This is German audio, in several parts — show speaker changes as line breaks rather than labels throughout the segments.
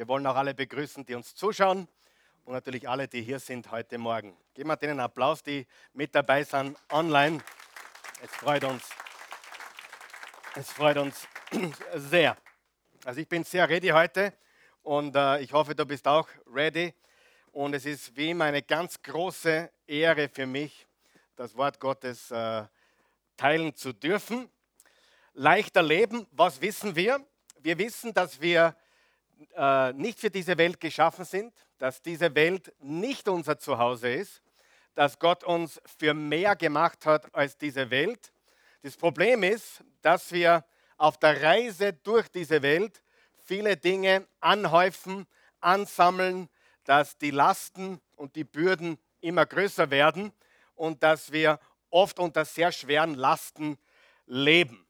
Wir wollen auch alle begrüßen, die uns zuschauen und natürlich alle, die hier sind heute Morgen. Geben wir denen einen Applaus, die mit dabei sind online. Es freut uns. Es freut uns sehr. Also ich bin sehr ready heute und äh, ich hoffe, du bist auch ready. Und es ist wie immer eine ganz große Ehre für mich, das Wort Gottes äh, teilen zu dürfen. Leichter leben, was wissen wir? Wir wissen, dass wir äh, nicht für diese Welt geschaffen sind, dass diese Welt nicht unser Zuhause ist, dass Gott uns für mehr gemacht hat als diese Welt. Das Problem ist, dass wir auf der Reise durch diese Welt viele Dinge anhäufen, ansammeln, dass die Lasten und die Bürden immer größer werden und dass wir oft unter sehr schweren Lasten leben.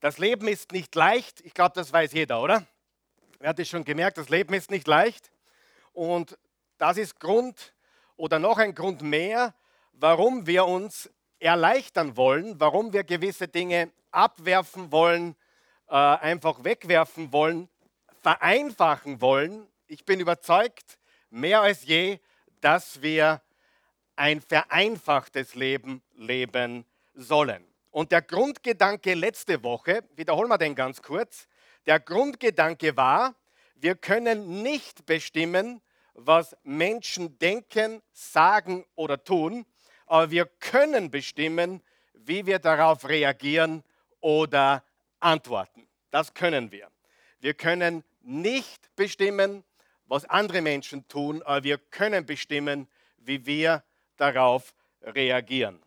Das Leben ist nicht leicht, ich glaube, das weiß jeder, oder? Wer hat es schon gemerkt, das Leben ist nicht leicht. Und das ist Grund oder noch ein Grund mehr, warum wir uns erleichtern wollen, warum wir gewisse Dinge abwerfen wollen, äh, einfach wegwerfen wollen, vereinfachen wollen. Ich bin überzeugt, mehr als je, dass wir ein vereinfachtes Leben leben sollen. Und der Grundgedanke letzte Woche, wiederholen wir den ganz kurz, der Grundgedanke war, wir können nicht bestimmen, was Menschen denken, sagen oder tun, aber wir können bestimmen, wie wir darauf reagieren oder antworten. Das können wir. Wir können nicht bestimmen, was andere Menschen tun, aber wir können bestimmen, wie wir darauf reagieren.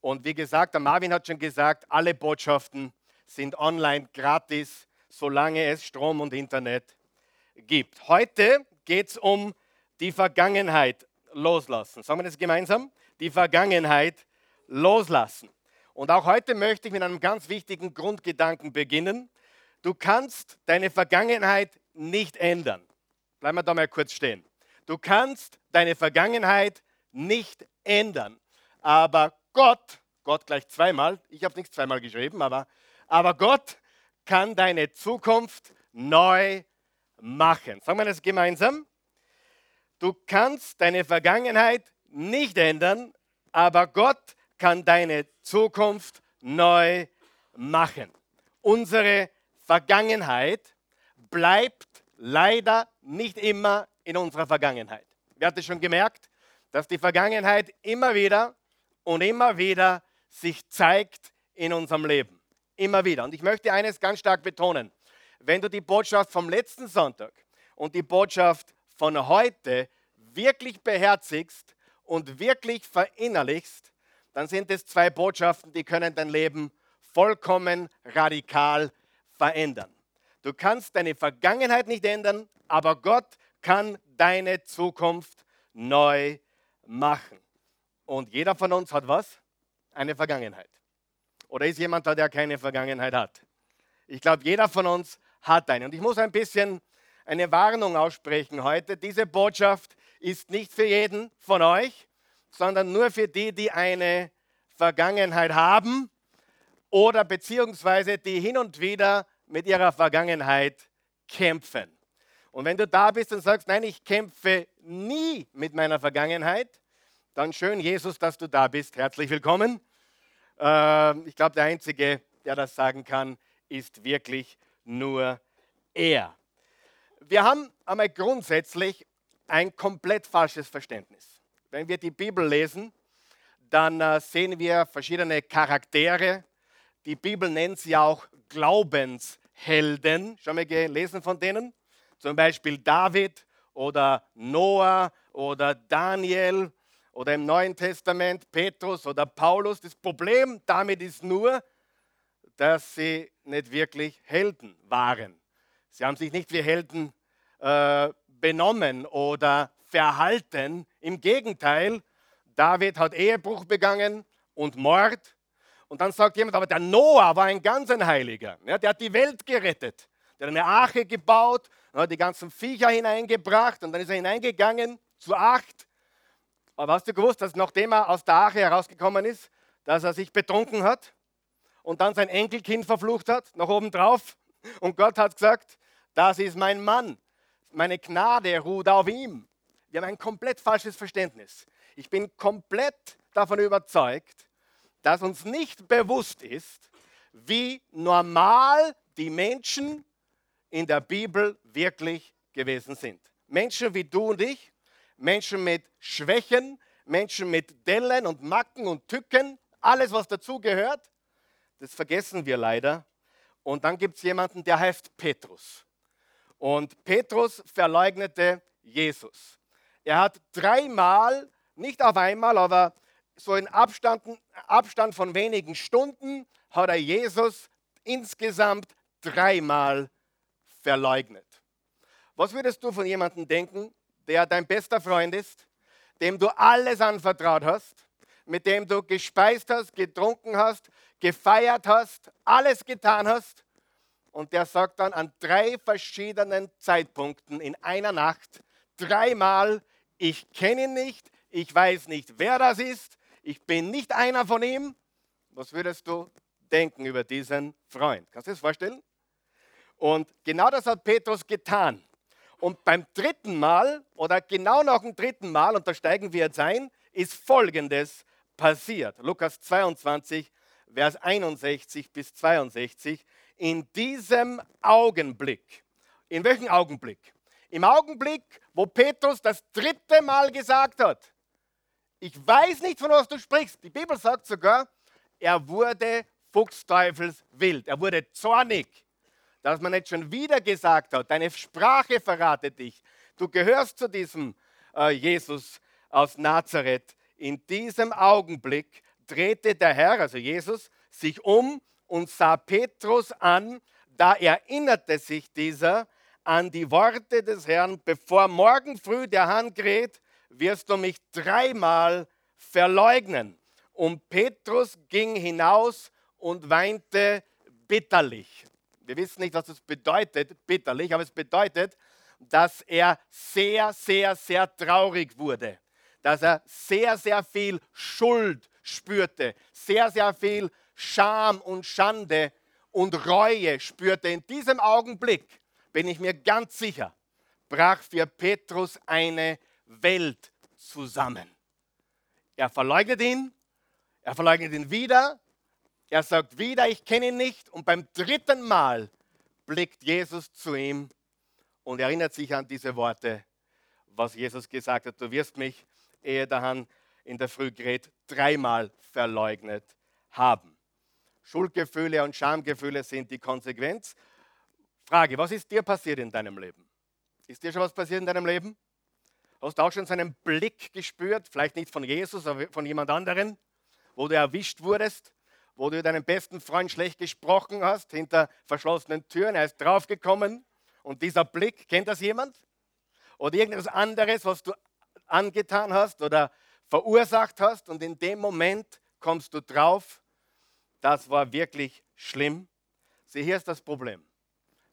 Und wie gesagt, der Marvin hat schon gesagt, alle Botschaften sind online gratis, solange es Strom und Internet gibt. Heute geht es um die Vergangenheit loslassen. Sagen wir das gemeinsam? Die Vergangenheit loslassen. Und auch heute möchte ich mit einem ganz wichtigen Grundgedanken beginnen. Du kannst deine Vergangenheit nicht ändern. Bleiben wir da mal kurz stehen. Du kannst deine Vergangenheit nicht ändern. Aber Gott, Gott gleich zweimal, ich habe nichts zweimal geschrieben, aber, aber Gott kann deine Zukunft neu machen. Sagen wir das gemeinsam. Du kannst deine Vergangenheit nicht ändern, aber Gott kann deine Zukunft neu machen. Unsere Vergangenheit bleibt leider nicht immer in unserer Vergangenheit. Wer hat es schon gemerkt, dass die Vergangenheit immer wieder und immer wieder sich zeigt in unserem Leben. Immer wieder. Und ich möchte eines ganz stark betonen. Wenn du die Botschaft vom letzten Sonntag und die Botschaft von heute wirklich beherzigst und wirklich verinnerlichst, dann sind es zwei Botschaften, die können dein Leben vollkommen radikal verändern. Du kannst deine Vergangenheit nicht ändern, aber Gott kann deine Zukunft neu machen. Und jeder von uns hat was? Eine Vergangenheit. Oder ist jemand da, der keine Vergangenheit hat? Ich glaube, jeder von uns hat eine. Und ich muss ein bisschen eine Warnung aussprechen heute. Diese Botschaft ist nicht für jeden von euch, sondern nur für die, die eine Vergangenheit haben oder beziehungsweise die hin und wieder mit ihrer Vergangenheit kämpfen. Und wenn du da bist und sagst, nein, ich kämpfe nie mit meiner Vergangenheit, dann schön, Jesus, dass du da bist. Herzlich willkommen. Ähm, ich glaube, der Einzige, der das sagen kann, ist wirklich nur er. Wir haben einmal grundsätzlich ein komplett falsches Verständnis. Wenn wir die Bibel lesen, dann äh, sehen wir verschiedene Charaktere. Die Bibel nennt sie auch Glaubens Helden, schon mal gelesen von denen? Zum Beispiel David oder Noah oder Daniel oder im Neuen Testament Petrus oder Paulus. Das Problem damit ist nur, dass sie nicht wirklich Helden waren. Sie haben sich nicht wie Helden äh, benommen oder verhalten. Im Gegenteil, David hat Ehebruch begangen und Mord und dann sagt jemand, aber der Noah war ein ganz ein Heiliger. Ja, der hat die Welt gerettet. Der hat eine Arche gebaut hat die ganzen Viecher hineingebracht und dann ist er hineingegangen zu acht. Aber hast du gewusst, dass nachdem er aus der Arche herausgekommen ist, dass er sich betrunken hat und dann sein Enkelkind verflucht hat, nach oben drauf? Und Gott hat gesagt, das ist mein Mann. meine Gnade ruht auf ihm. Wir haben ein komplett falsches Verständnis. Ich bin komplett davon überzeugt, dass uns nicht bewusst ist, wie normal die Menschen in der Bibel wirklich gewesen sind. Menschen wie du und ich, Menschen mit Schwächen, Menschen mit Dellen und Macken und Tücken, alles was dazugehört, das vergessen wir leider. Und dann gibt es jemanden, der heißt Petrus. Und Petrus verleugnete Jesus. Er hat dreimal, nicht auf einmal, aber so in Abstand, Abstand von wenigen Stunden, hat er Jesus insgesamt dreimal verleugnet. Was würdest du von jemandem denken, der dein bester Freund ist, dem du alles anvertraut hast, mit dem du gespeist hast, getrunken hast, gefeiert hast, alles getan hast und der sagt dann an drei verschiedenen Zeitpunkten in einer Nacht dreimal, ich kenne ihn nicht, ich weiß nicht, wer das ist, ich bin nicht einer von ihm. Was würdest du denken über diesen Freund? Kannst du dir das vorstellen? Und genau das hat Petrus getan. Und beim dritten Mal oder genau nach dem dritten Mal, und da steigen wir jetzt ein, ist Folgendes passiert. Lukas 22, Vers 61 bis 62 in diesem Augenblick. In welchem Augenblick? Im Augenblick, wo Petrus das dritte Mal gesagt hat, ich weiß nicht, von was du sprichst. Die Bibel sagt sogar, er wurde fuchsteufelswild, er wurde zornig, dass man nicht schon wieder gesagt hat, deine Sprache verratet dich. Du gehörst zu diesem äh, Jesus aus Nazareth. In diesem Augenblick drehte der Herr, also Jesus, sich um und sah Petrus an, da erinnerte sich dieser an die Worte des Herrn, bevor morgen früh der Hahn kräht, wirst du mich dreimal verleugnen. Und Petrus ging hinaus und weinte bitterlich. Wir wissen nicht, was das bedeutet, bitterlich, aber es bedeutet, dass er sehr, sehr, sehr traurig wurde, dass er sehr, sehr viel Schuld spürte, sehr, sehr viel Scham und Schande und Reue spürte. In diesem Augenblick, bin ich mir ganz sicher, brach für Petrus eine Welt zusammen. Er verleugnet ihn, er verleugnet ihn wieder, er sagt wieder, ich kenne ihn nicht. Und beim dritten Mal blickt Jesus zu ihm und erinnert sich an diese Worte, was Jesus gesagt hat. Du wirst mich, ehe der Hahn in der Früh gerät, dreimal verleugnet haben. Schuldgefühle und Schamgefühle sind die Konsequenz. Frage, was ist dir passiert in deinem Leben? Ist dir schon was passiert in deinem Leben? Hast du auch schon seinen Blick gespürt? Vielleicht nicht von Jesus, aber von jemand anderen, wo du erwischt wurdest, wo du deinen besten Freund schlecht gesprochen hast, hinter verschlossenen Türen. Er ist draufgekommen und dieser Blick, kennt das jemand? Oder irgendetwas anderes, was du angetan hast oder verursacht hast und in dem Moment kommst du drauf, das war wirklich schlimm. Sieh, hier ist das Problem.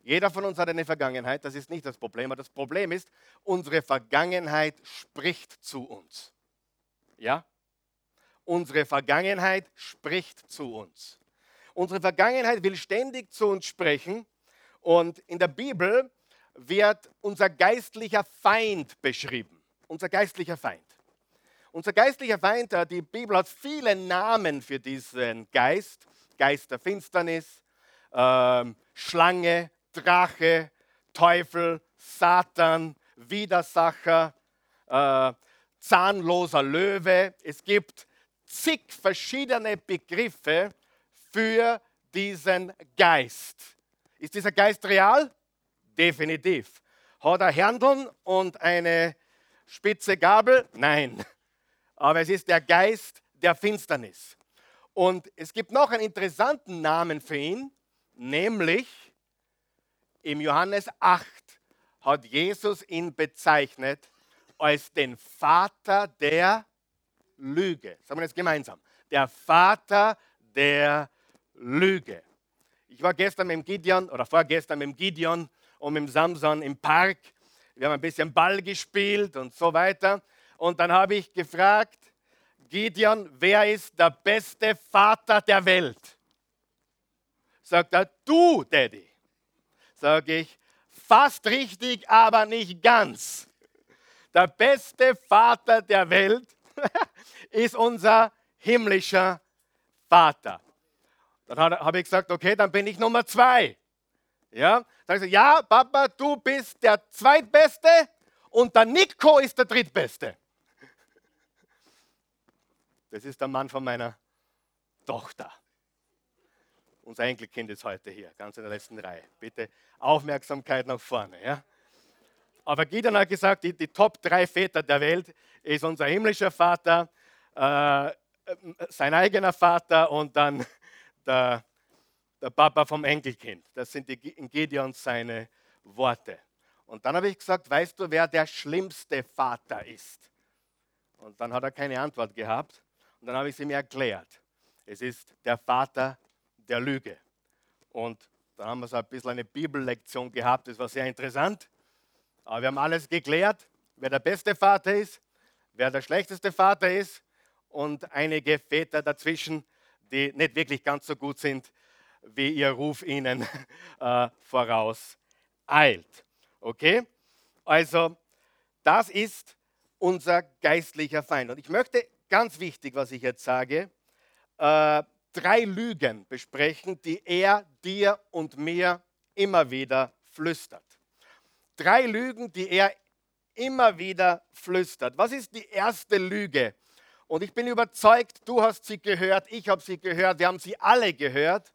Jeder von uns hat eine Vergangenheit, das ist nicht das Problem. Aber das Problem ist, unsere Vergangenheit spricht zu uns. Ja? Unsere Vergangenheit spricht zu uns. Unsere Vergangenheit will ständig zu uns sprechen. Und in der Bibel wird unser geistlicher Feind beschrieben. Unser geistlicher Feind. Unser geistlicher Feind, äh, die Bibel hat viele Namen für diesen Geist. Geist der Finsternis, äh, Schlange, Drache, Teufel, Satan, Widersacher, äh, zahnloser Löwe. Es gibt zig verschiedene Begriffe für diesen Geist. Ist dieser Geist real? Definitiv. Hat er Händeln und eine spitze Gabel? Nein aber es ist der Geist der Finsternis. Und es gibt noch einen interessanten Namen für ihn, nämlich im Johannes 8 hat Jesus ihn bezeichnet als den Vater der Lüge. Sagen wir das gemeinsam. Der Vater der Lüge. Ich war gestern mit dem Gideon oder vorgestern mit dem Gideon und mit dem Samson im Park. Wir haben ein bisschen Ball gespielt und so weiter. Und dann habe ich gefragt, Gideon, wer ist der beste Vater der Welt? Sagt er, du, Daddy. Sage ich, fast richtig, aber nicht ganz. Der beste Vater der Welt ist unser himmlischer Vater. Dann habe ich gesagt, okay, dann bin ich Nummer zwei. Ja, dann ich gesagt, ja, Papa, du bist der zweitbeste und der Nico ist der drittbeste. Das ist der Mann von meiner Tochter. Unser Enkelkind ist heute hier, ganz in der letzten Reihe. Bitte Aufmerksamkeit nach vorne. Ja? Aber Gideon hat gesagt, die, die Top drei Väter der Welt ist unser himmlischer Vater, äh, sein eigener Vater und dann der, der Papa vom Enkelkind. Das sind die Gideons seine Worte. Und dann habe ich gesagt, weißt du, wer der schlimmste Vater ist? Und dann hat er keine Antwort gehabt. Und dann habe ich es ihm erklärt. Es ist der Vater der Lüge. Und da haben wir so ein bisschen eine Bibellektion gehabt, das war sehr interessant. Aber wir haben alles geklärt, wer der beste Vater ist, wer der schlechteste Vater ist und einige Väter dazwischen, die nicht wirklich ganz so gut sind, wie ihr Ruf ihnen äh, voraus eilt. Okay? Also, das ist unser geistlicher Feind. Und ich möchte ganz wichtig, was ich jetzt sage, äh, drei Lügen besprechen, die er dir und mir immer wieder flüstert. Drei Lügen, die er immer wieder flüstert. Was ist die erste Lüge? Und ich bin überzeugt, du hast sie gehört, ich habe sie gehört, wir haben sie alle gehört,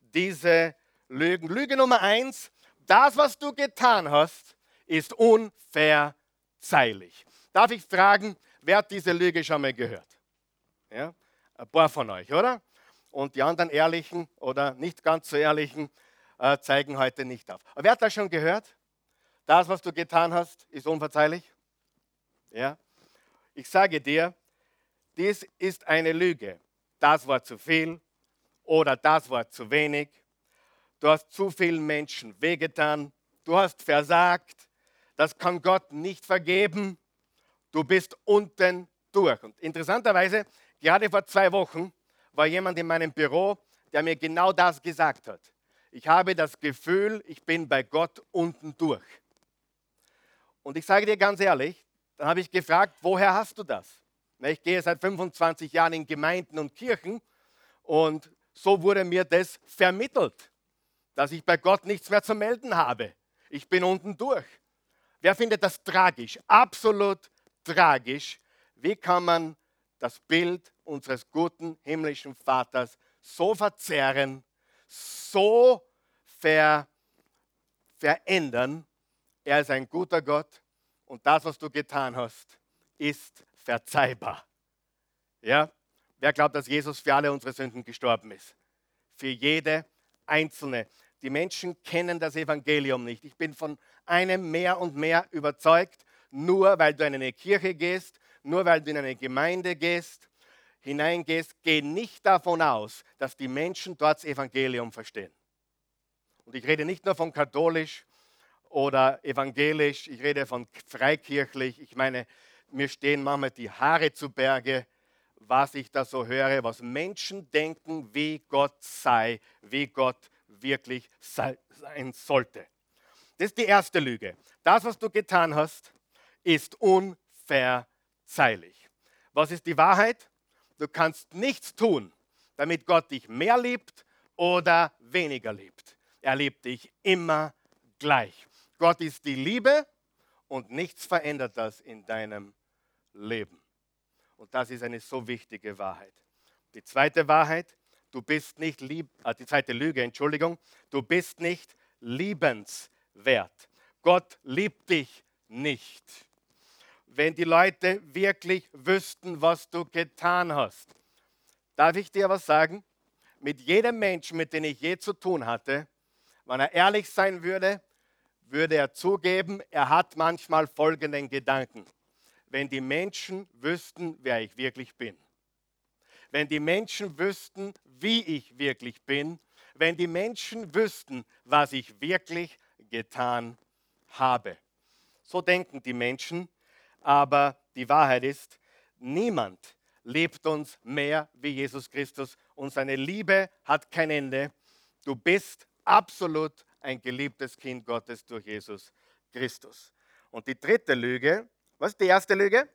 diese Lügen. Lüge Nummer eins, das, was du getan hast, ist unverzeihlich. Darf ich fragen, wer hat diese Lüge schon mal gehört? Ja? Ein paar von euch, oder? Und die anderen Ehrlichen oder nicht ganz so Ehrlichen äh, zeigen heute nicht auf. Aber wer hat das schon gehört? Das, was du getan hast, ist unverzeihlich? Ja? Ich sage dir, dies ist eine Lüge. Das war zu viel oder das war zu wenig. Du hast zu vielen Menschen wehgetan. Du hast versagt. Das kann Gott nicht vergeben. Du bist unten durch. Und interessanterweise, gerade vor zwei Wochen war jemand in meinem Büro, der mir genau das gesagt hat. Ich habe das Gefühl, ich bin bei Gott unten durch. Und ich sage dir ganz ehrlich, dann habe ich gefragt, woher hast du das? Ich gehe seit 25 Jahren in Gemeinden und Kirchen und so wurde mir das vermittelt, dass ich bei Gott nichts mehr zu melden habe. Ich bin unten durch. Wer findet das tragisch? Absolut tragisch. Wie kann man das Bild unseres guten himmlischen Vaters so verzerren, so ver, verändern? Er ist ein guter Gott und das, was du getan hast, ist verzeihbar. Ja? Wer glaubt, dass Jesus für alle unsere Sünden gestorben ist? Für jede einzelne. Die Menschen kennen das Evangelium nicht. Ich bin von einem mehr und mehr überzeugt, nur weil du in eine Kirche gehst, nur weil du in eine Gemeinde gehst, hineingehst, geh nicht davon aus, dass die Menschen dort das Evangelium verstehen. Und ich rede nicht nur von katholisch oder evangelisch, ich rede von freikirchlich. Ich meine, mir stehen manchmal die Haare zu Berge, was ich da so höre, was Menschen denken, wie Gott sei, wie Gott wirklich sein sollte. Das ist die erste Lüge. Das, was du getan hast, ist unverzeihlich. Was ist die Wahrheit? Du kannst nichts tun, damit Gott dich mehr liebt oder weniger liebt. Er liebt dich immer gleich. Gott ist die Liebe und nichts verändert das in deinem Leben. Und das ist eine so wichtige Wahrheit. Die zweite Wahrheit, du bist nicht lieb, äh, die zweite Lüge, Entschuldigung, du bist nicht liebenswert. Gott liebt dich nicht. Wenn die Leute wirklich wüssten, was du getan hast. Darf ich dir was sagen? Mit jedem Menschen, mit dem ich je zu tun hatte, wenn er ehrlich sein würde, würde er zugeben, er hat manchmal folgenden Gedanken wenn die Menschen wüssten, wer ich wirklich bin. Wenn die Menschen wüssten, wie ich wirklich bin. Wenn die Menschen wüssten, was ich wirklich getan habe. So denken die Menschen, aber die Wahrheit ist, niemand liebt uns mehr wie Jesus Christus und seine Liebe hat kein Ende. Du bist absolut ein geliebtes Kind Gottes durch Jesus Christus. Und die dritte Lüge, was ist die erste Lüge?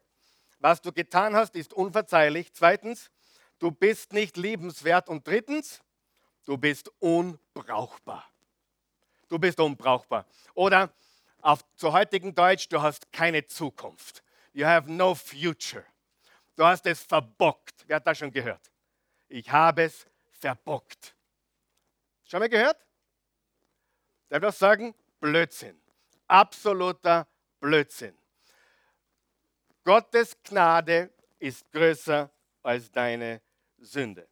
Was du getan hast, ist unverzeihlich. Zweitens, du bist nicht liebenswert. Und drittens, du bist unbrauchbar. Du bist unbrauchbar. Oder auf zu heutigen Deutsch, du hast keine Zukunft. You have no future. Du hast es verbockt. Wer hat das schon gehört? Ich habe es verbockt. Schon mal gehört? Darf ich sagen? Blödsinn. Absoluter Blödsinn. Gottes Gnade ist größer als deine Sünde.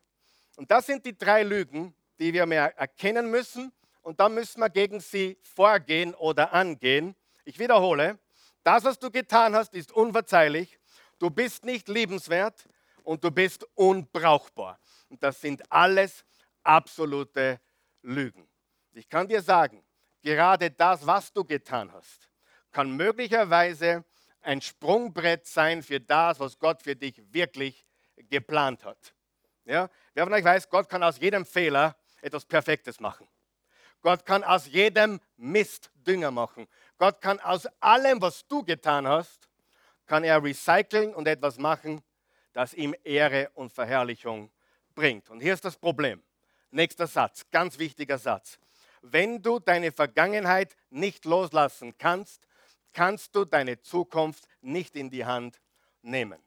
Und das sind die drei Lügen, die wir mehr erkennen müssen und dann müssen wir gegen sie vorgehen oder angehen. Ich wiederhole, das, was du getan hast, ist unverzeihlich. Du bist nicht liebenswert und du bist unbrauchbar. Und das sind alles absolute Lügen. Ich kann dir sagen, gerade das, was du getan hast, kann möglicherweise ein Sprungbrett sein für das, was Gott für dich wirklich geplant hat. Ja? Wer von euch weiß, Gott kann aus jedem Fehler etwas Perfektes machen. Gott kann aus jedem Mist Dünger machen. Gott kann aus allem, was du getan hast, kann er recyceln und etwas machen, das ihm Ehre und Verherrlichung bringt. Und hier ist das Problem. Nächster Satz, ganz wichtiger Satz. Wenn du deine Vergangenheit nicht loslassen kannst, kannst du deine Zukunft nicht in die Hand nehmen.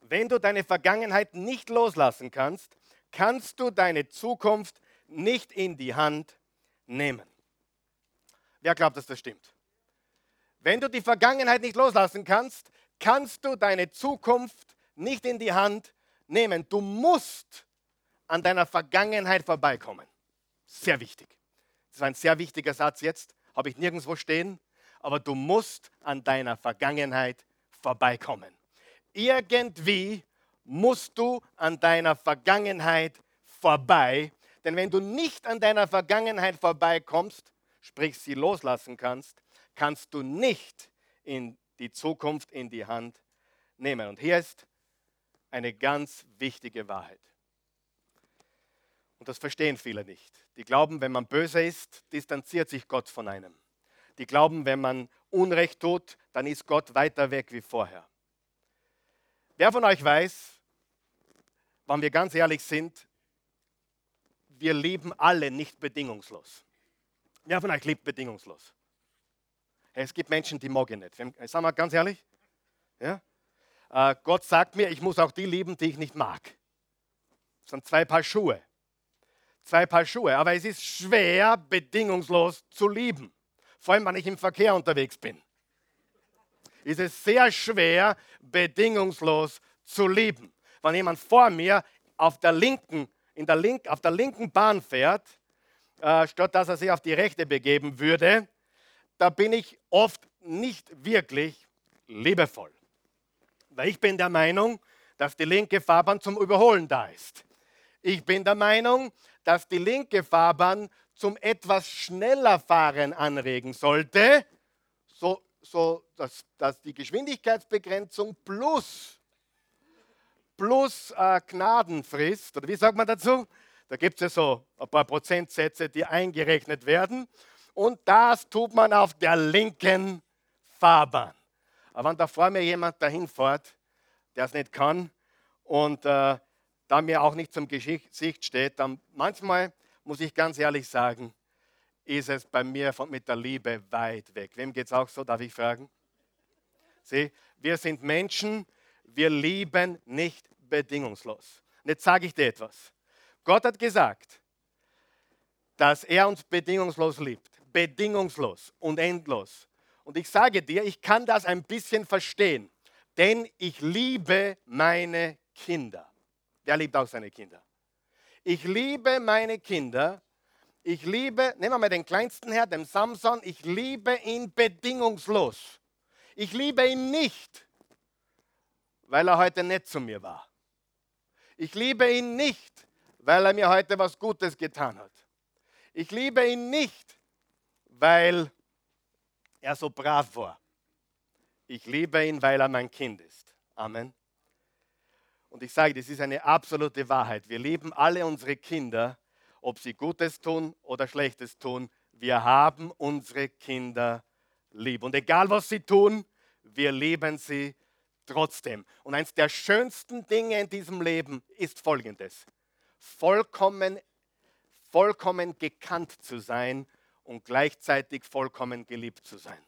Wenn du deine Vergangenheit nicht loslassen kannst, kannst du deine Zukunft nicht in die Hand nehmen. Wer glaubt, dass das stimmt? Wenn du die Vergangenheit nicht loslassen kannst, kannst du deine Zukunft nicht in die Hand nehmen. Du musst an deiner Vergangenheit vorbeikommen. Sehr wichtig. Das ist ein sehr wichtiger Satz jetzt, habe ich nirgendwo stehen, aber du musst an deiner Vergangenheit vorbeikommen. Irgendwie musst du an deiner Vergangenheit vorbei, denn wenn du nicht an deiner Vergangenheit vorbeikommst, sprich sie loslassen kannst, kannst du nicht in die Zukunft in die Hand nehmen. Und hier ist eine ganz wichtige Wahrheit. Und das verstehen viele nicht. Die glauben, wenn man böse ist, distanziert sich Gott von einem. Die glauben, wenn man Unrecht tut, dann ist Gott weiter weg wie vorher. Wer von euch weiß, wenn wir ganz ehrlich sind, wir lieben alle nicht bedingungslos. Wer von euch liebt bedingungslos? Es gibt Menschen, die mag ich nicht. Sagen wir ganz ehrlich? Ja? Äh, Gott sagt mir, ich muss auch die lieben, die ich nicht mag. Das sind zwei Paar Schuhe. Zwei Paar Schuhe. Aber es ist schwer, bedingungslos zu lieben. Vor allem, wenn ich im Verkehr unterwegs bin. Ist es sehr schwer, bedingungslos zu lieben. Wenn jemand vor mir auf der linken in der Link, auf der linken Bahn fährt, äh, statt dass er sich auf die rechte begeben würde, da bin ich oft nicht wirklich liebevoll. Weil ich bin der Meinung, dass die linke Fahrbahn zum Überholen da ist. Ich bin der Meinung, dass die linke Fahrbahn zum etwas schneller Fahren anregen sollte, so, so dass, dass die Geschwindigkeitsbegrenzung plus plus äh, Gnadenfrist, oder wie sagt man dazu? Da gibt es ja so ein paar Prozentsätze, die eingerechnet werden. Und das tut man auf der linken Fahrbahn. Aber wenn da vor mir jemand dahin fährt, der es nicht kann und äh, da mir auch nicht zum Gesicht steht, dann manchmal, muss ich ganz ehrlich sagen, ist es bei mir von, mit der Liebe weit weg. Wem geht es auch so, darf ich fragen? Sieh, wir sind Menschen, wir lieben nicht bedingungslos. Und jetzt sage ich dir etwas. Gott hat gesagt, dass er uns bedingungslos liebt. Bedingungslos und endlos. Und ich sage dir, ich kann das ein bisschen verstehen, denn ich liebe meine Kinder. Wer liebt auch seine Kinder? Ich liebe meine Kinder. Ich liebe, nehmen wir mal den kleinsten her, den Samson, ich liebe ihn bedingungslos. Ich liebe ihn nicht, weil er heute nett zu mir war. Ich liebe ihn nicht, weil er mir heute was Gutes getan hat. Ich liebe ihn nicht, weil er so brav war. Ich liebe ihn, weil er mein Kind ist. Amen. Und ich sage, das ist eine absolute Wahrheit. Wir lieben alle unsere Kinder ob sie Gutes tun oder Schlechtes tun. Wir haben unsere Kinder lieb. Und egal was sie tun, wir lieben sie trotzdem. Und eines der schönsten Dinge in diesem Leben ist folgendes. Vollkommen, vollkommen gekannt zu sein und gleichzeitig vollkommen geliebt zu sein.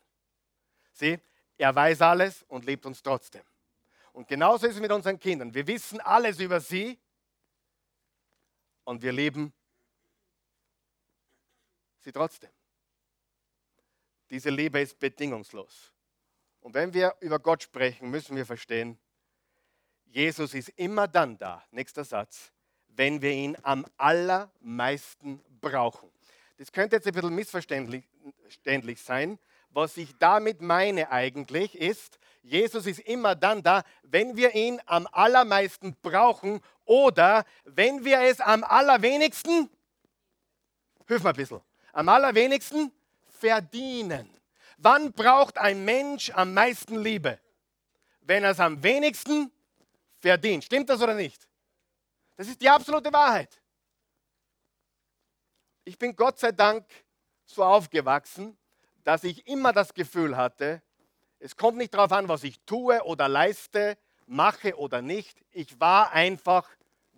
Sieh, er weiß alles und liebt uns trotzdem. Und genauso ist es mit unseren Kindern. Wir wissen alles über sie und wir lieben sie trotzdem. Diese Liebe ist bedingungslos. Und wenn wir über Gott sprechen, müssen wir verstehen, Jesus ist immer dann da, nächster Satz, wenn wir ihn am allermeisten brauchen. Das könnte jetzt ein bisschen missverständlich sein. Was ich damit meine eigentlich ist, Jesus ist immer dann da, wenn wir ihn am allermeisten brauchen oder wenn wir es am allerwenigsten, hilf mal ein bisschen, am allerwenigsten verdienen. Wann braucht ein Mensch am meisten Liebe? Wenn er es am wenigsten verdient. Stimmt das oder nicht? Das ist die absolute Wahrheit. Ich bin Gott sei Dank so aufgewachsen, dass ich immer das Gefühl hatte, es kommt nicht darauf an, was ich tue oder leiste, mache oder nicht. Ich war einfach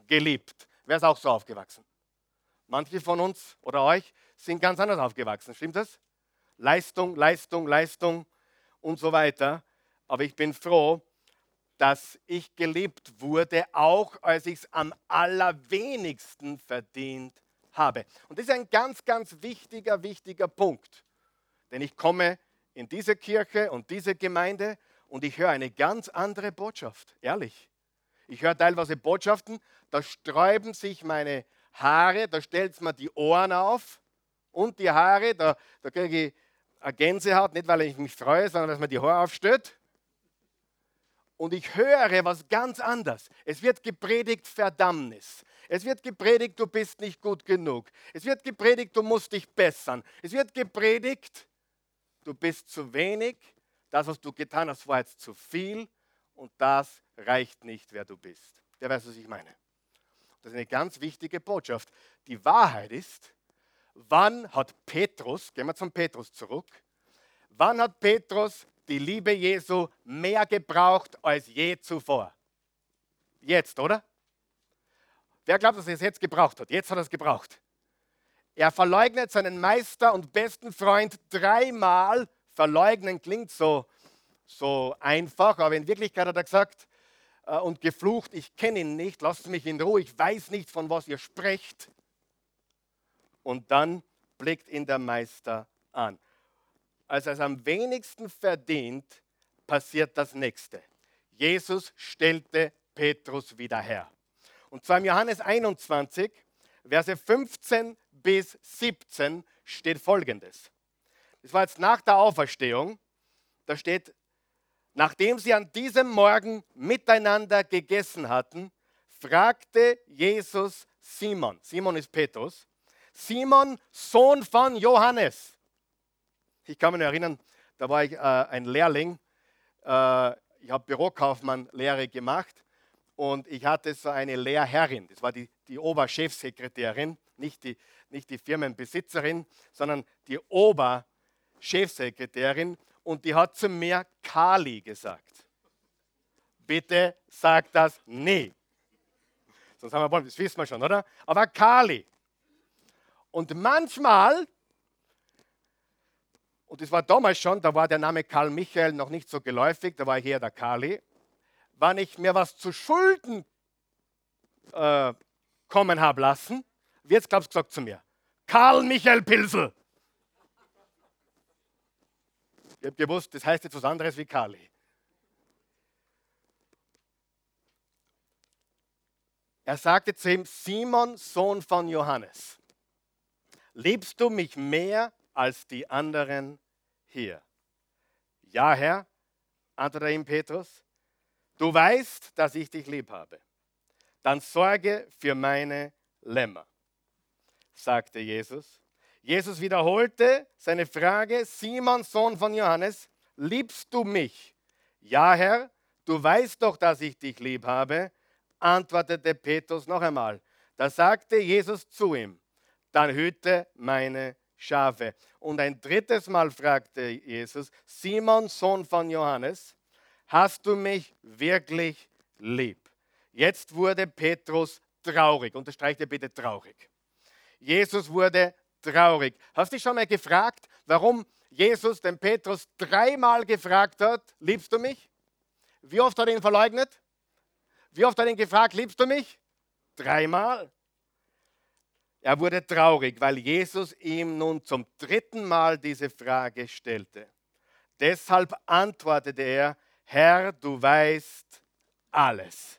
geliebt. Wer ist auch so aufgewachsen? Manche von uns oder euch sind ganz anders aufgewachsen. Stimmt das? Leistung, Leistung, Leistung und so weiter. Aber ich bin froh, dass ich geliebt wurde, auch als ich es am allerwenigsten verdient habe. Und das ist ein ganz, ganz wichtiger, wichtiger Punkt. Denn ich komme in diese Kirche und diese Gemeinde und ich höre eine ganz andere Botschaft, ehrlich. Ich höre teilweise Botschaften, da sträuben sich meine Haare, da stellt mir die Ohren auf und die Haare, da, da kriege ich eine Gänsehaut, nicht weil ich mich freue, sondern es mir die Haare aufstellt. Und ich höre was ganz anderes. Es wird gepredigt Verdammnis. Es wird gepredigt, du bist nicht gut genug. Es wird gepredigt, du musst dich bessern. Es wird gepredigt, du bist zu wenig, das, was du getan hast, war jetzt zu viel und das reicht nicht, wer du bist. Wer weiß, was ich meine? Das ist eine ganz wichtige Botschaft. Die Wahrheit ist, wann hat Petrus, gehen wir zum Petrus zurück, wann hat Petrus die Liebe Jesu mehr gebraucht als je zuvor? Jetzt, oder? Wer glaubt, dass er es jetzt gebraucht hat? Jetzt hat er es gebraucht. Er verleugnet seinen Meister und besten Freund dreimal. Verleugnen klingt so, so einfach, aber in Wirklichkeit hat er gesagt äh, und geflucht, ich kenne ihn nicht, lasst mich in Ruhe, ich weiß nicht, von was ihr sprecht. Und dann blickt ihn der Meister an. Als er es am wenigsten verdient, passiert das Nächste. Jesus stellte Petrus wieder her. Und zwar im Johannes 21, Verse 15 bis 17 steht folgendes. Das war jetzt nach der Auferstehung. Da steht, nachdem sie an diesem Morgen miteinander gegessen hatten, fragte Jesus Simon, Simon ist Petrus, Simon, Sohn von Johannes. Ich kann mich erinnern, da war ich äh, ein Lehrling, äh, ich habe Bürokaufmann-Lehre gemacht und ich hatte so eine Lehrherrin, das war die, die Oberchefsekretärin, nicht die, nicht die Firmenbesitzerin, sondern die Oberchefsekretärin und die hat zu mir Kali gesagt. Bitte sag das nie. Sonst haben wir, das wissen wir schon, oder? Aber Kali. Und manchmal, und das war damals schon, da war der Name Karl Michael noch nicht so geläufig, da war ich eher der Kali, wann ich mir was zu Schulden äh, kommen habe lassen, wie jetzt glaubst du gesagt zu mir? Karl Michael Pilsel. Ich habe gewusst, das heißt jetzt was anderes wie Kali. Er sagte zu ihm, Simon, Sohn von Johannes, liebst du mich mehr als die anderen hier? Ja, Herr, antwortete ihm Petrus, du weißt, dass ich dich lieb habe. Dann sorge für meine Lämmer sagte Jesus. Jesus wiederholte seine Frage, Simon, Sohn von Johannes, liebst du mich? Ja, Herr, du weißt doch, dass ich dich lieb habe, antwortete Petrus noch einmal. Da sagte Jesus zu ihm, dann hüte meine Schafe. Und ein drittes Mal fragte Jesus, Simon, Sohn von Johannes, hast du mich wirklich lieb? Jetzt wurde Petrus traurig. Unterstreicht ihr bitte traurig. Jesus wurde traurig. Hast du dich schon mal gefragt, warum Jesus den Petrus dreimal gefragt hat, liebst du mich? Wie oft hat er ihn verleugnet? Wie oft hat er ihn gefragt, liebst du mich? Dreimal. Er wurde traurig, weil Jesus ihm nun zum dritten Mal diese Frage stellte. Deshalb antwortete er, Herr, du weißt alles.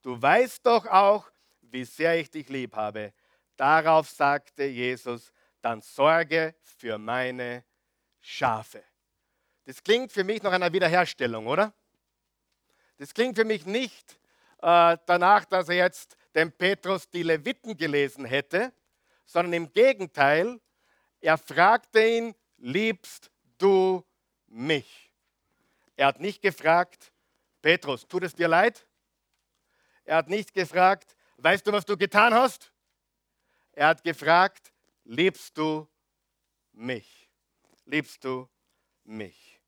Du weißt doch auch, wie sehr ich dich lieb habe. Darauf sagte Jesus, dann sorge für meine Schafe. Das klingt für mich nach einer Wiederherstellung, oder? Das klingt für mich nicht äh, danach, dass er jetzt dem Petrus die Leviten gelesen hätte, sondern im Gegenteil, er fragte ihn, liebst du mich? Er hat nicht gefragt, Petrus, tut es dir leid? Er hat nicht gefragt, weißt du, was du getan hast? Er hat gefragt, liebst du mich? Liebst du mich?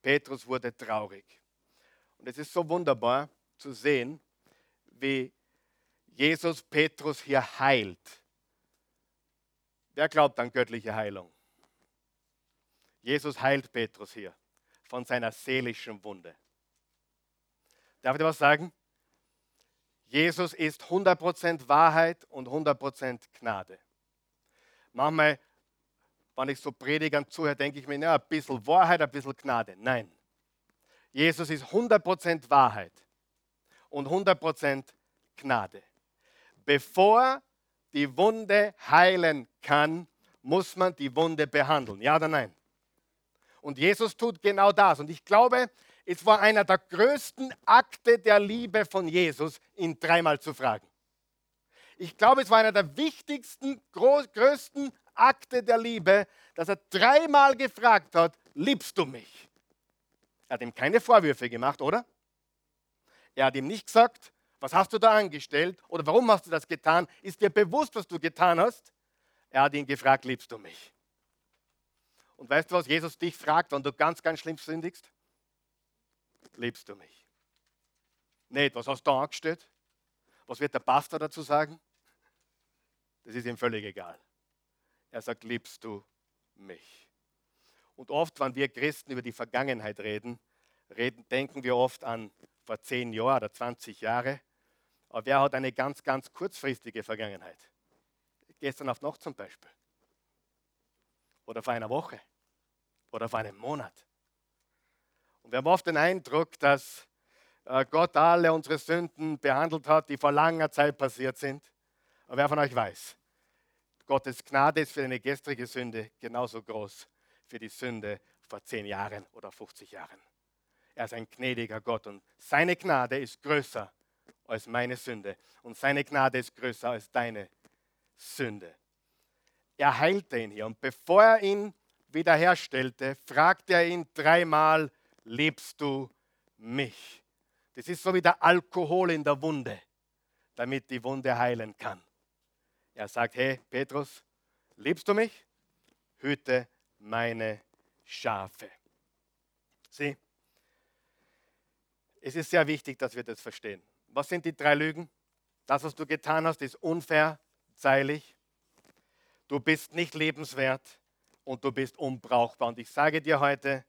Petrus wurde traurig. Und es ist so wunderbar zu sehen, wie Jesus Petrus hier heilt. Wer glaubt an göttliche Heilung? Jesus heilt Petrus hier von seiner seelischen Wunde. Darf ich dir was sagen? Jesus ist 100% Wahrheit und 100% Gnade. Manchmal, wenn ich so Predigern zuhöre, denke ich mir, ja, ein bisschen Wahrheit, ein bisschen Gnade. Nein. Jesus ist 100% Wahrheit und 100% Gnade. Bevor die Wunde heilen kann, muss man die Wunde behandeln. Ja oder nein? Und Jesus tut genau das. Und ich glaube, es war einer der größten Akte der Liebe von Jesus, ihn dreimal zu fragen. Ich glaube, es war einer der wichtigsten, größten Akte der Liebe, dass er dreimal gefragt hat, liebst du mich? Er hat ihm keine Vorwürfe gemacht, oder? Er hat ihm nicht gesagt, was hast du da angestellt oder warum hast du das getan? Ist dir bewusst, was du getan hast? Er hat ihn gefragt, liebst du mich? Und weißt du, was Jesus dich fragt, wenn du ganz, ganz schlimm sündigst? Liebst du mich? Nicht, was hast du angestellt? Was wird der Pastor dazu sagen? Das ist ihm völlig egal. Er sagt, liebst du mich? Und oft, wenn wir Christen über die Vergangenheit reden, reden denken wir oft an vor 10 Jahren oder 20 Jahre. Aber wer hat eine ganz, ganz kurzfristige Vergangenheit? Gestern auf Nacht zum Beispiel. Oder vor einer Woche. Oder vor einem Monat. Und wir haben oft den Eindruck, dass äh, Gott alle unsere Sünden behandelt hat, die vor langer Zeit passiert sind. Aber wer von euch weiß, Gottes Gnade ist für eine gestrige Sünde genauso groß für die Sünde vor 10 Jahren oder 50 Jahren. Er ist ein gnädiger Gott und seine Gnade ist größer als meine Sünde und seine Gnade ist größer als deine Sünde. Er heilte ihn hier und bevor er ihn wiederherstellte, fragte er ihn dreimal, liebst du mich? Das ist so wie der Alkohol in der Wunde, damit die Wunde heilen kann. Er sagt, hey Petrus, liebst du mich? Hüte meine Schafe. Sieh, es ist sehr wichtig, dass wir das verstehen. Was sind die drei Lügen? Das, was du getan hast, ist unverzeihlich. Du bist nicht lebenswert und du bist unbrauchbar. Und ich sage dir heute,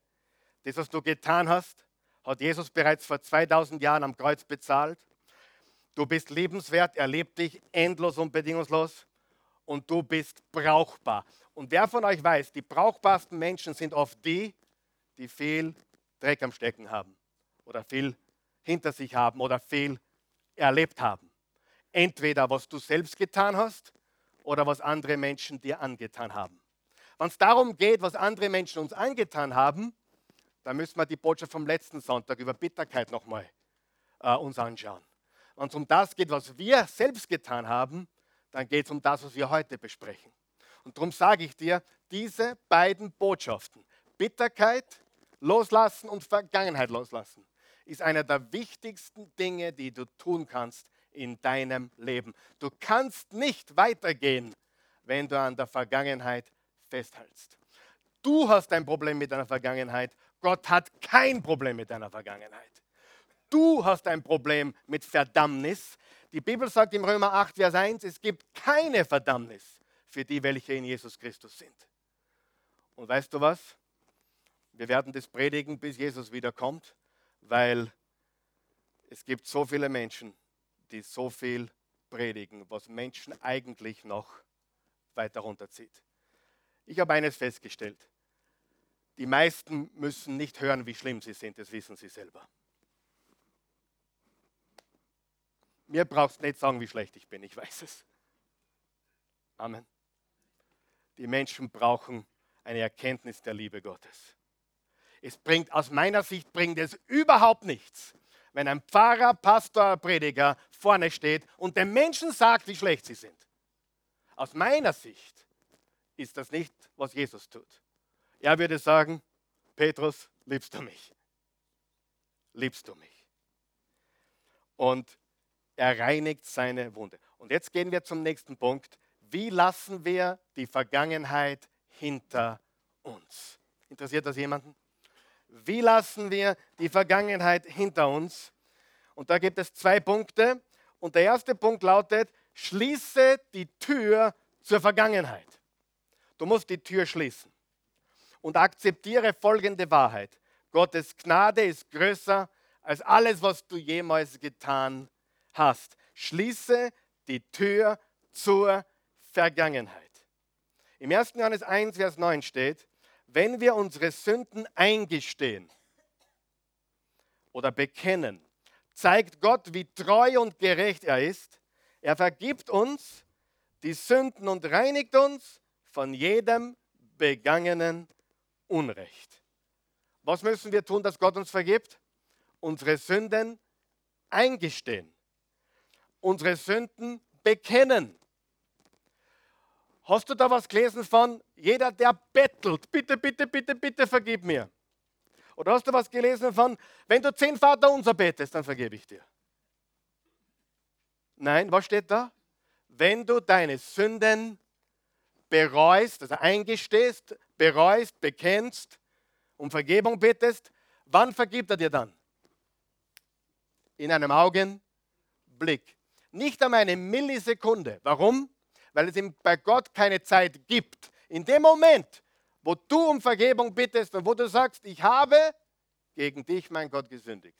das, was du getan hast, hat Jesus bereits vor 2000 Jahren am Kreuz bezahlt. Du bist lebenswert, er liebt dich endlos und bedingungslos und du bist brauchbar. Und wer von euch weiß, die brauchbarsten Menschen sind oft die, die viel Dreck am Stecken haben oder viel hinter sich haben oder viel erlebt haben. Entweder was du selbst getan hast oder was andere Menschen dir angetan haben. Wenn es darum geht, was andere Menschen uns angetan haben, da müssen wir die Botschaft vom letzten Sonntag über Bitterkeit nochmal äh, uns anschauen. Wenn es um das geht, was wir selbst getan haben, dann geht es um das, was wir heute besprechen. Und darum sage ich dir, diese beiden Botschaften, Bitterkeit loslassen und Vergangenheit loslassen, ist einer der wichtigsten Dinge, die du tun kannst in deinem Leben. Du kannst nicht weitergehen wenn du an der Vergangenheit festhältst. Du hast ein Problem mit deiner Vergangenheit. Gott hat kein Problem mit deiner Vergangenheit. Du hast ein Problem mit Verdammnis. Die Bibel sagt im Römer 8, Vers 1, es gibt keine Verdammnis für die, welche in Jesus Christus sind. Und weißt du was? Wir werden das predigen, bis Jesus wiederkommt, weil es gibt so viele Menschen, die so viel predigen, was Menschen eigentlich noch weiter runterzieht. Ich habe eines festgestellt. Die meisten müssen nicht hören, wie schlimm sie sind, das wissen sie selber. Mir brauchst nicht sagen, wie schlecht ich bin, ich weiß es. Amen. Die Menschen brauchen eine Erkenntnis der Liebe Gottes. Es bringt, aus meiner Sicht bringt es überhaupt nichts, wenn ein Pfarrer, Pastor, Prediger vorne steht und den Menschen sagt, wie schlecht sie sind. Aus meiner Sicht ist das nicht, was Jesus tut. Er würde sagen, Petrus, liebst du mich? Liebst du mich? Und er reinigt seine Wunde. Und jetzt gehen wir zum nächsten Punkt. Wie lassen wir die Vergangenheit hinter uns? Interessiert das jemanden? Wie lassen wir die Vergangenheit hinter uns? Und da gibt es zwei Punkte. Und der erste Punkt lautet, schließe die Tür zur Vergangenheit. Du musst die Tür schließen. Und akzeptiere folgende Wahrheit. Gottes Gnade ist größer als alles, was du jemals getan hast. Schließe die Tür zur Vergangenheit. Im 1. Johannes 1, Vers 9 steht, wenn wir unsere Sünden eingestehen oder bekennen, zeigt Gott, wie treu und gerecht er ist. Er vergibt uns die Sünden und reinigt uns von jedem begangenen Unrecht. Was müssen wir tun, dass Gott uns vergibt? Unsere Sünden eingestehen. Unsere Sünden bekennen. Hast du da was gelesen von jeder, der bettelt, bitte, bitte, bitte, bitte vergib mir? Oder hast du was gelesen von, wenn du zehn Vater unser betest, dann vergebe ich dir? Nein, was steht da? Wenn du deine Sünden bereust, also eingestehst, bereust, bekennst, um Vergebung bittest, wann vergibt er dir dann? In einem Augenblick. Nicht einmal eine Millisekunde. Warum? weil es ihm bei Gott keine Zeit gibt. In dem Moment, wo du um Vergebung bittest und wo du sagst, ich habe gegen dich, mein Gott, gesündigt,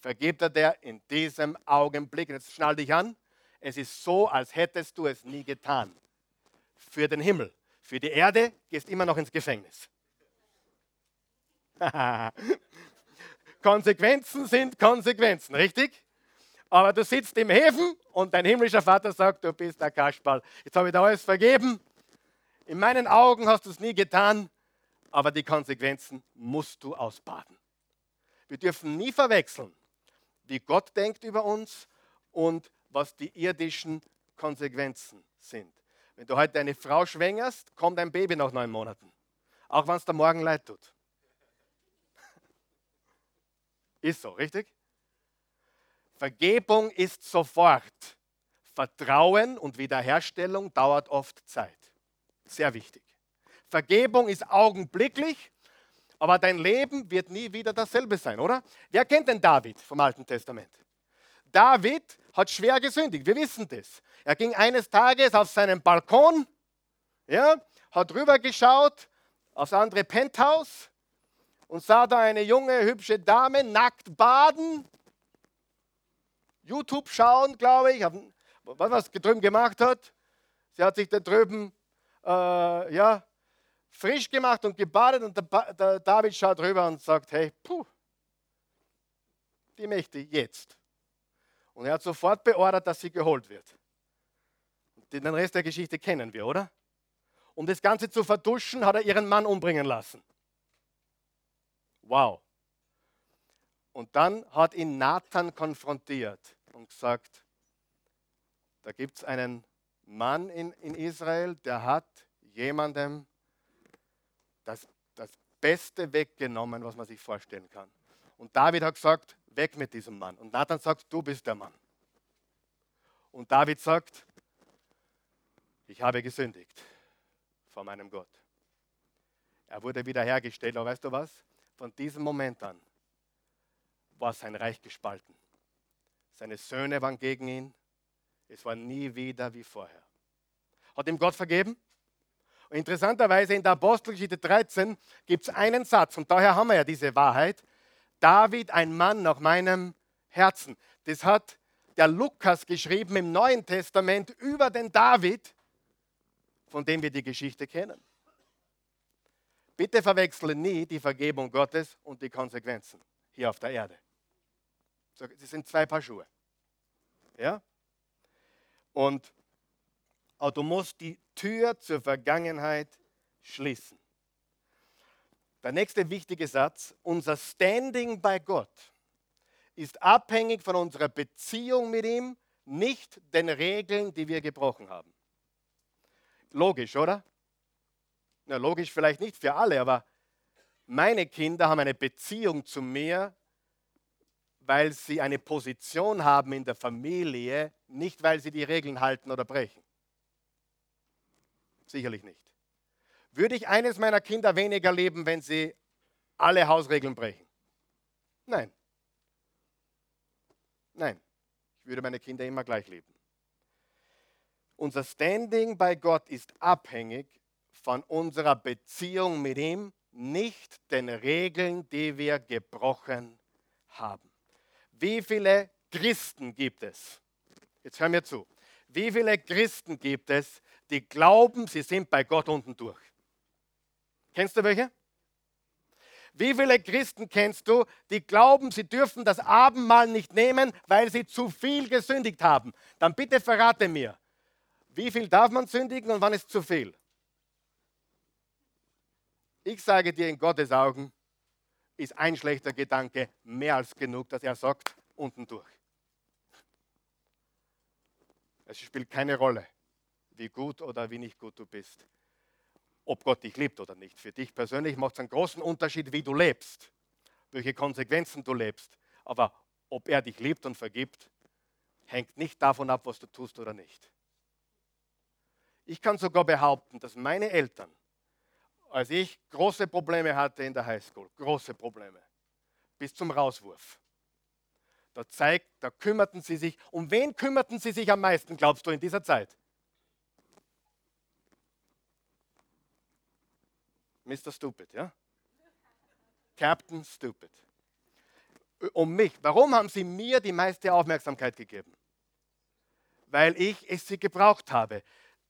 vergibt er dir in diesem Augenblick. Jetzt schnall dich an. Es ist so, als hättest du es nie getan. Für den Himmel. Für die Erde gehst immer noch ins Gefängnis. Konsequenzen sind Konsequenzen, richtig? Aber du sitzt im Häfen und dein himmlischer Vater sagt, du bist der Kasperl. Jetzt habe ich dir alles vergeben. In meinen Augen hast du es nie getan, aber die Konsequenzen musst du ausbaden. Wir dürfen nie verwechseln, wie Gott denkt über uns und was die irdischen Konsequenzen sind. Wenn du heute eine Frau schwängerst, kommt ein Baby nach neun Monaten. Auch wenn es der Morgen leid tut. Ist so, richtig? Vergebung ist sofort. Vertrauen und Wiederherstellung dauert oft Zeit. Sehr wichtig. Vergebung ist augenblicklich, aber dein Leben wird nie wieder dasselbe sein, oder? Wer kennt denn David vom Alten Testament? David hat schwer gesündigt, wir wissen das. Er ging eines Tages auf seinen Balkon, ja, hat rübergeschaut aufs andere Penthouse und sah da eine junge, hübsche Dame nackt baden YouTube schauen, glaube ich, was was drüben gemacht hat. Sie hat sich da drüben äh, ja, frisch gemacht und gebadet und der, der, David schaut rüber und sagt, hey, puh, die möchte jetzt. Und er hat sofort beordert, dass sie geholt wird. Den Rest der Geschichte kennen wir, oder? Um das Ganze zu verduschen, hat er ihren Mann umbringen lassen. Wow. Und dann hat ihn Nathan konfrontiert und gesagt, da gibt es einen Mann in, in Israel, der hat jemandem das, das Beste weggenommen, was man sich vorstellen kann. Und David hat gesagt, weg mit diesem Mann. Und Nathan sagt, du bist der Mann. Und David sagt, ich habe gesündigt vor meinem Gott. Er wurde wiederhergestellt, aber weißt du was? Von diesem Moment an war sein Reich gespalten. Seine Söhne waren gegen ihn. Es war nie wieder wie vorher. Hat ihm Gott vergeben? Und interessanterweise in der Apostelgeschichte 13 gibt es einen Satz, und daher haben wir ja diese Wahrheit. David, ein Mann nach meinem Herzen. Das hat der Lukas geschrieben im Neuen Testament über den David, von dem wir die Geschichte kennen. Bitte verwechsle nie die Vergebung Gottes und die Konsequenzen hier auf der Erde. Das sind zwei Paar Schuhe. Ja? Und du musst die Tür zur Vergangenheit schließen. Der nächste wichtige Satz, unser Standing bei Gott ist abhängig von unserer Beziehung mit ihm, nicht den Regeln, die wir gebrochen haben. Logisch, oder? Na, logisch vielleicht nicht für alle, aber meine Kinder haben eine Beziehung zu mir, weil sie eine Position haben in der Familie, nicht weil sie die Regeln halten oder brechen. Sicherlich nicht. Würde ich eines meiner Kinder weniger lieben, wenn sie alle Hausregeln brechen? Nein. Nein. Ich würde meine Kinder immer gleich lieben. Unser Standing bei Gott ist abhängig von unserer Beziehung mit ihm, nicht den Regeln, die wir gebrochen haben. Wie viele Christen gibt es? Jetzt hören wir zu. Wie viele Christen gibt es, die glauben, sie sind bei Gott unten durch? Kennst du welche? Wie viele Christen kennst du, die glauben, sie dürfen das Abendmahl nicht nehmen, weil sie zu viel gesündigt haben? Dann bitte verrate mir, wie viel darf man sündigen und wann ist zu viel? Ich sage dir, in Gottes Augen ist ein schlechter Gedanke mehr als genug, dass er sagt, unten durch. Es spielt keine Rolle, wie gut oder wie nicht gut du bist ob Gott dich liebt oder nicht. Für dich persönlich macht es einen großen Unterschied, wie du lebst, welche Konsequenzen du lebst. Aber ob er dich liebt und vergibt, hängt nicht davon ab, was du tust oder nicht. Ich kann sogar behaupten, dass meine Eltern, als ich große Probleme hatte in der Highschool, große Probleme, bis zum Rauswurf, da zeigt, da kümmerten sie sich, um wen kümmerten sie sich am meisten, glaubst du, in dieser Zeit? Mr. Stupid, ja? Captain Stupid. Um mich. Warum haben sie mir die meiste Aufmerksamkeit gegeben? Weil ich es sie gebraucht habe.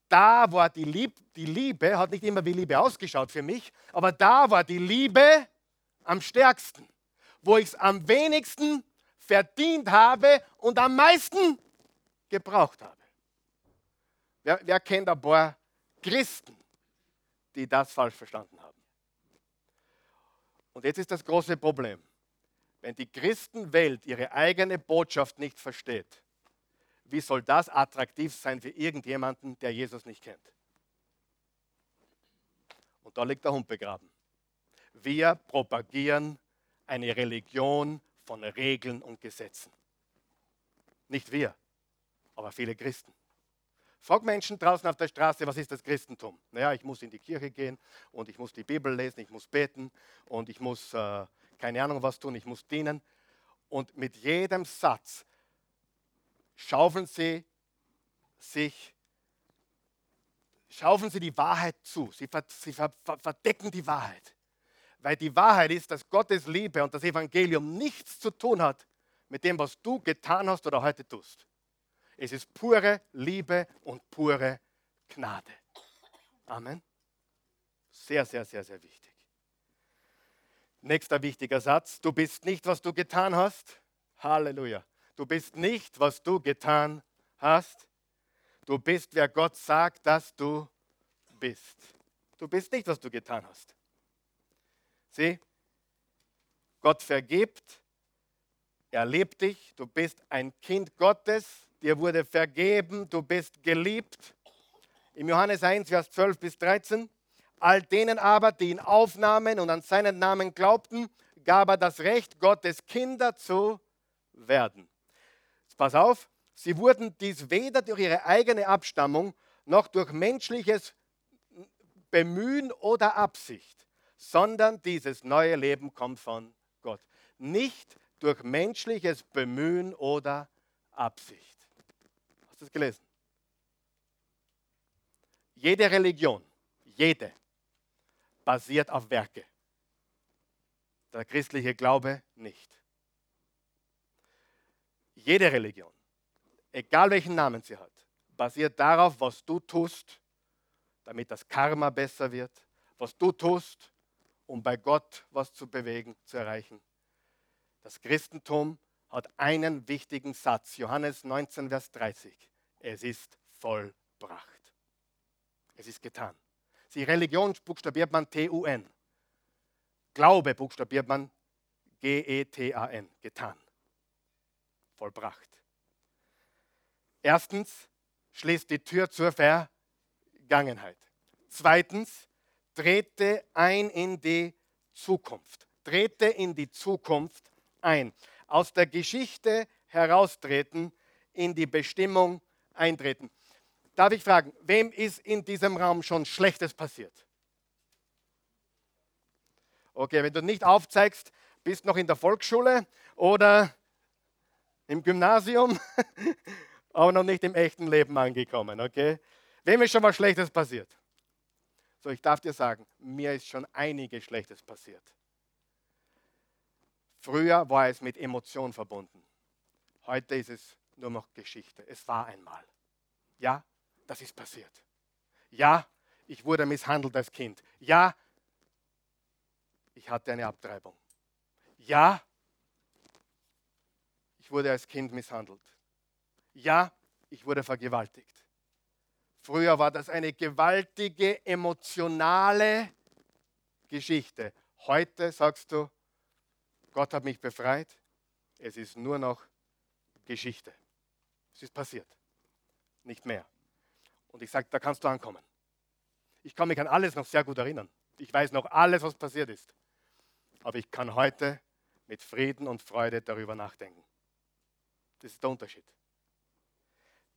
Da war die, Lieb die Liebe, hat nicht immer wie Liebe ausgeschaut für mich, aber da war die Liebe am stärksten, wo ich es am wenigsten verdient habe und am meisten gebraucht habe. Wer, wer kennt ein paar Christen, die das falsch verstanden haben. Und jetzt ist das große Problem. Wenn die Christenwelt ihre eigene Botschaft nicht versteht, wie soll das attraktiv sein für irgendjemanden, der Jesus nicht kennt? Und da liegt der Hund begraben. Wir propagieren eine Religion von Regeln und Gesetzen. Nicht wir, aber viele Christen. Frag Menschen draußen auf der Straße, was ist das Christentum? Naja, ich muss in die Kirche gehen und ich muss die Bibel lesen, ich muss beten und ich muss äh, keine Ahnung was tun, ich muss dienen. Und mit jedem Satz schaufeln sie sich, schaufeln sie die Wahrheit zu. Sie, ver, sie ver, ver, verdecken die Wahrheit. Weil die Wahrheit ist, dass Gottes Liebe und das Evangelium nichts zu tun hat mit dem, was du getan hast oder heute tust. Es ist pure Liebe und pure Gnade. Amen. Sehr, sehr, sehr, sehr wichtig. Nächster wichtiger Satz. Du bist nicht, was du getan hast. Halleluja. Du bist nicht, was du getan hast. Du bist, wer Gott sagt, dass du bist. Du bist nicht, was du getan hast. Sieh, Gott vergibt, er liebt dich, du bist ein Kind Gottes, dir wurde vergeben, du bist geliebt. Im Johannes 1, Vers 12 bis 13. All denen aber, die ihn aufnahmen und an seinen Namen glaubten, gab er das Recht, Gottes Kinder zu werden. Pass auf, sie wurden dies weder durch ihre eigene Abstammung noch durch menschliches Bemühen oder Absicht, sondern dieses neue Leben kommt von Gott. Nicht durch menschliches Bemühen oder Absicht. Hast du es gelesen? Jede Religion, jede, basiert auf Werke. Der christliche Glaube nicht. Jede Religion, egal welchen Namen sie hat, basiert darauf, was du tust, damit das Karma besser wird, was du tust, um bei Gott was zu bewegen, zu erreichen. Das Christentum hat einen wichtigen Satz, Johannes 19, Vers 30. Es ist vollbracht. Es ist getan. Die Religion buchstabiert man T-U-N. Glaube buchstabiert man G-E-T-A-N. Getan. Vollbracht. Erstens schließt die Tür zur Vergangenheit. Zweitens trete ein in die Zukunft. Trete in die Zukunft ein. Aus der Geschichte heraustreten, in die Bestimmung eintreten. Darf ich fragen, wem ist in diesem Raum schon Schlechtes passiert? Okay, wenn du nicht aufzeigst, bist noch in der Volksschule oder im Gymnasium, aber noch nicht im echten Leben angekommen, okay? Wem ist schon was Schlechtes passiert? So, ich darf dir sagen, mir ist schon einiges Schlechtes passiert. Früher war es mit Emotion verbunden. Heute ist es nur noch Geschichte. Es war einmal. Ja, das ist passiert. Ja, ich wurde misshandelt als Kind. Ja, ich hatte eine Abtreibung. Ja, ich wurde als Kind misshandelt. Ja, ich wurde vergewaltigt. Früher war das eine gewaltige emotionale Geschichte. Heute sagst du, Gott hat mich befreit. Es ist nur noch Geschichte. Es ist passiert. Nicht mehr. Und ich sage, da kannst du ankommen. Ich kann mich an alles noch sehr gut erinnern. Ich weiß noch alles, was passiert ist. Aber ich kann heute mit Frieden und Freude darüber nachdenken. Das ist der Unterschied.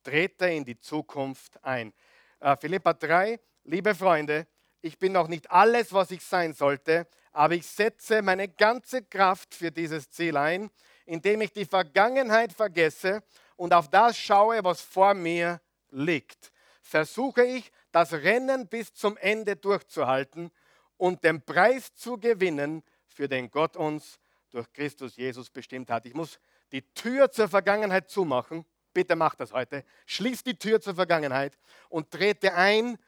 Trete in die Zukunft ein. Äh, Philippa 3, liebe Freunde, ich bin noch nicht alles, was ich sein sollte, aber ich setze meine ganze Kraft für dieses Ziel ein, indem ich die Vergangenheit vergesse und auf das schaue, was vor mir liegt versuche ich, das Rennen bis zum Ende durchzuhalten und den Preis zu gewinnen, für den Gott uns durch Christus Jesus bestimmt hat. Ich muss die Tür zur Vergangenheit zumachen. Bitte mach das heute. Schließ die Tür zur Vergangenheit und trete ein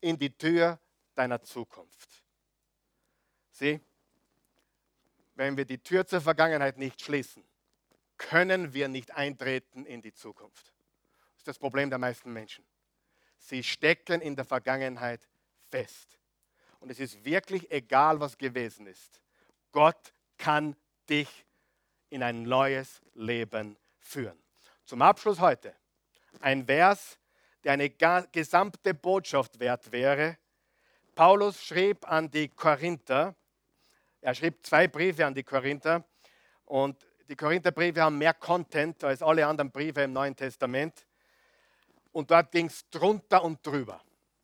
in die Tür deiner Zukunft. Sieh, wenn wir die Tür zur Vergangenheit nicht schließen, können wir nicht eintreten in die Zukunft. Das ist das Problem der meisten Menschen. Sie stecken in der Vergangenheit fest. Und es ist wirklich egal, was gewesen ist. Gott kann dich in ein neues Leben führen. Zum Abschluss heute ein Vers, der eine gesamte Botschaft wert wäre. Paulus schrieb an die Korinther, er schrieb zwei Briefe an die Korinther und die Korintherbriefe haben mehr Content als alle anderen Briefe im Neuen Testament und dort ging es drunter und drüber.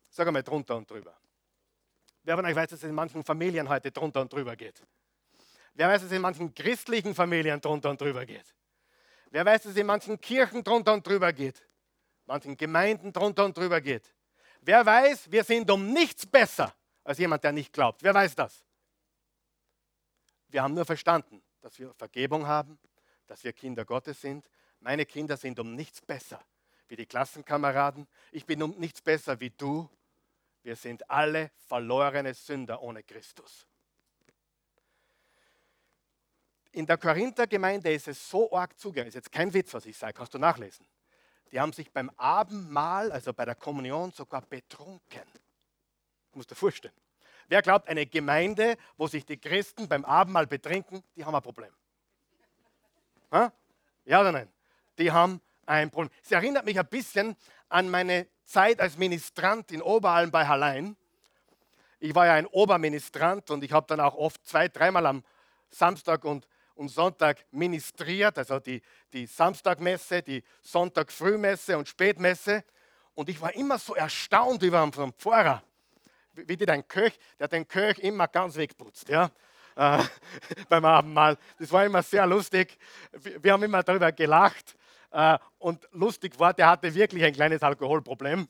Sag einmal drunter und drüber. Wer von euch weiß, dass es in manchen Familien heute drunter und drüber geht? Wer weiß, dass es in manchen christlichen Familien drunter und drüber geht? Wer weiß, dass es in manchen Kirchen drunter und drüber geht? Manchen Gemeinden drunter und drüber geht? Wer weiß, wir sind um nichts besser als jemand, der nicht glaubt? Wer weiß das? Wir haben nur verstanden, dass wir Vergebung haben, dass wir Kinder Gottes sind. Meine Kinder sind um nichts besser wie die Klassenkameraden. Ich bin um nichts besser wie du. Wir sind alle verlorene Sünder ohne Christus. In der Korinther-Gemeinde ist es so arg zugegangen. Ist jetzt kein Witz, was ich sage, kannst du nachlesen. Die haben sich beim Abendmahl, also bei der Kommunion, sogar betrunken. Du musst dir vorstellen. Wer glaubt, eine Gemeinde, wo sich die Christen beim Abendmahl betrinken, die haben ein Problem. Ha? Ja oder nein? Die haben ein Problem. Es erinnert mich ein bisschen an meine Zeit als Ministrant in Oberalm bei Hallein. Ich war ja ein Oberministrant und ich habe dann auch oft zwei, dreimal am Samstag und, und Sonntag ministriert, also die, die Samstagmesse, die Sonntagfrühmesse und Spätmesse. Und ich war immer so erstaunt über den Pfarrer, wie die den Köch, der den Köch immer ganz wegputzt. Ja? Äh, beim Abendmahl. Das war immer sehr lustig. Wir haben immer darüber gelacht. Äh, und lustig war, der hatte wirklich ein kleines Alkoholproblem.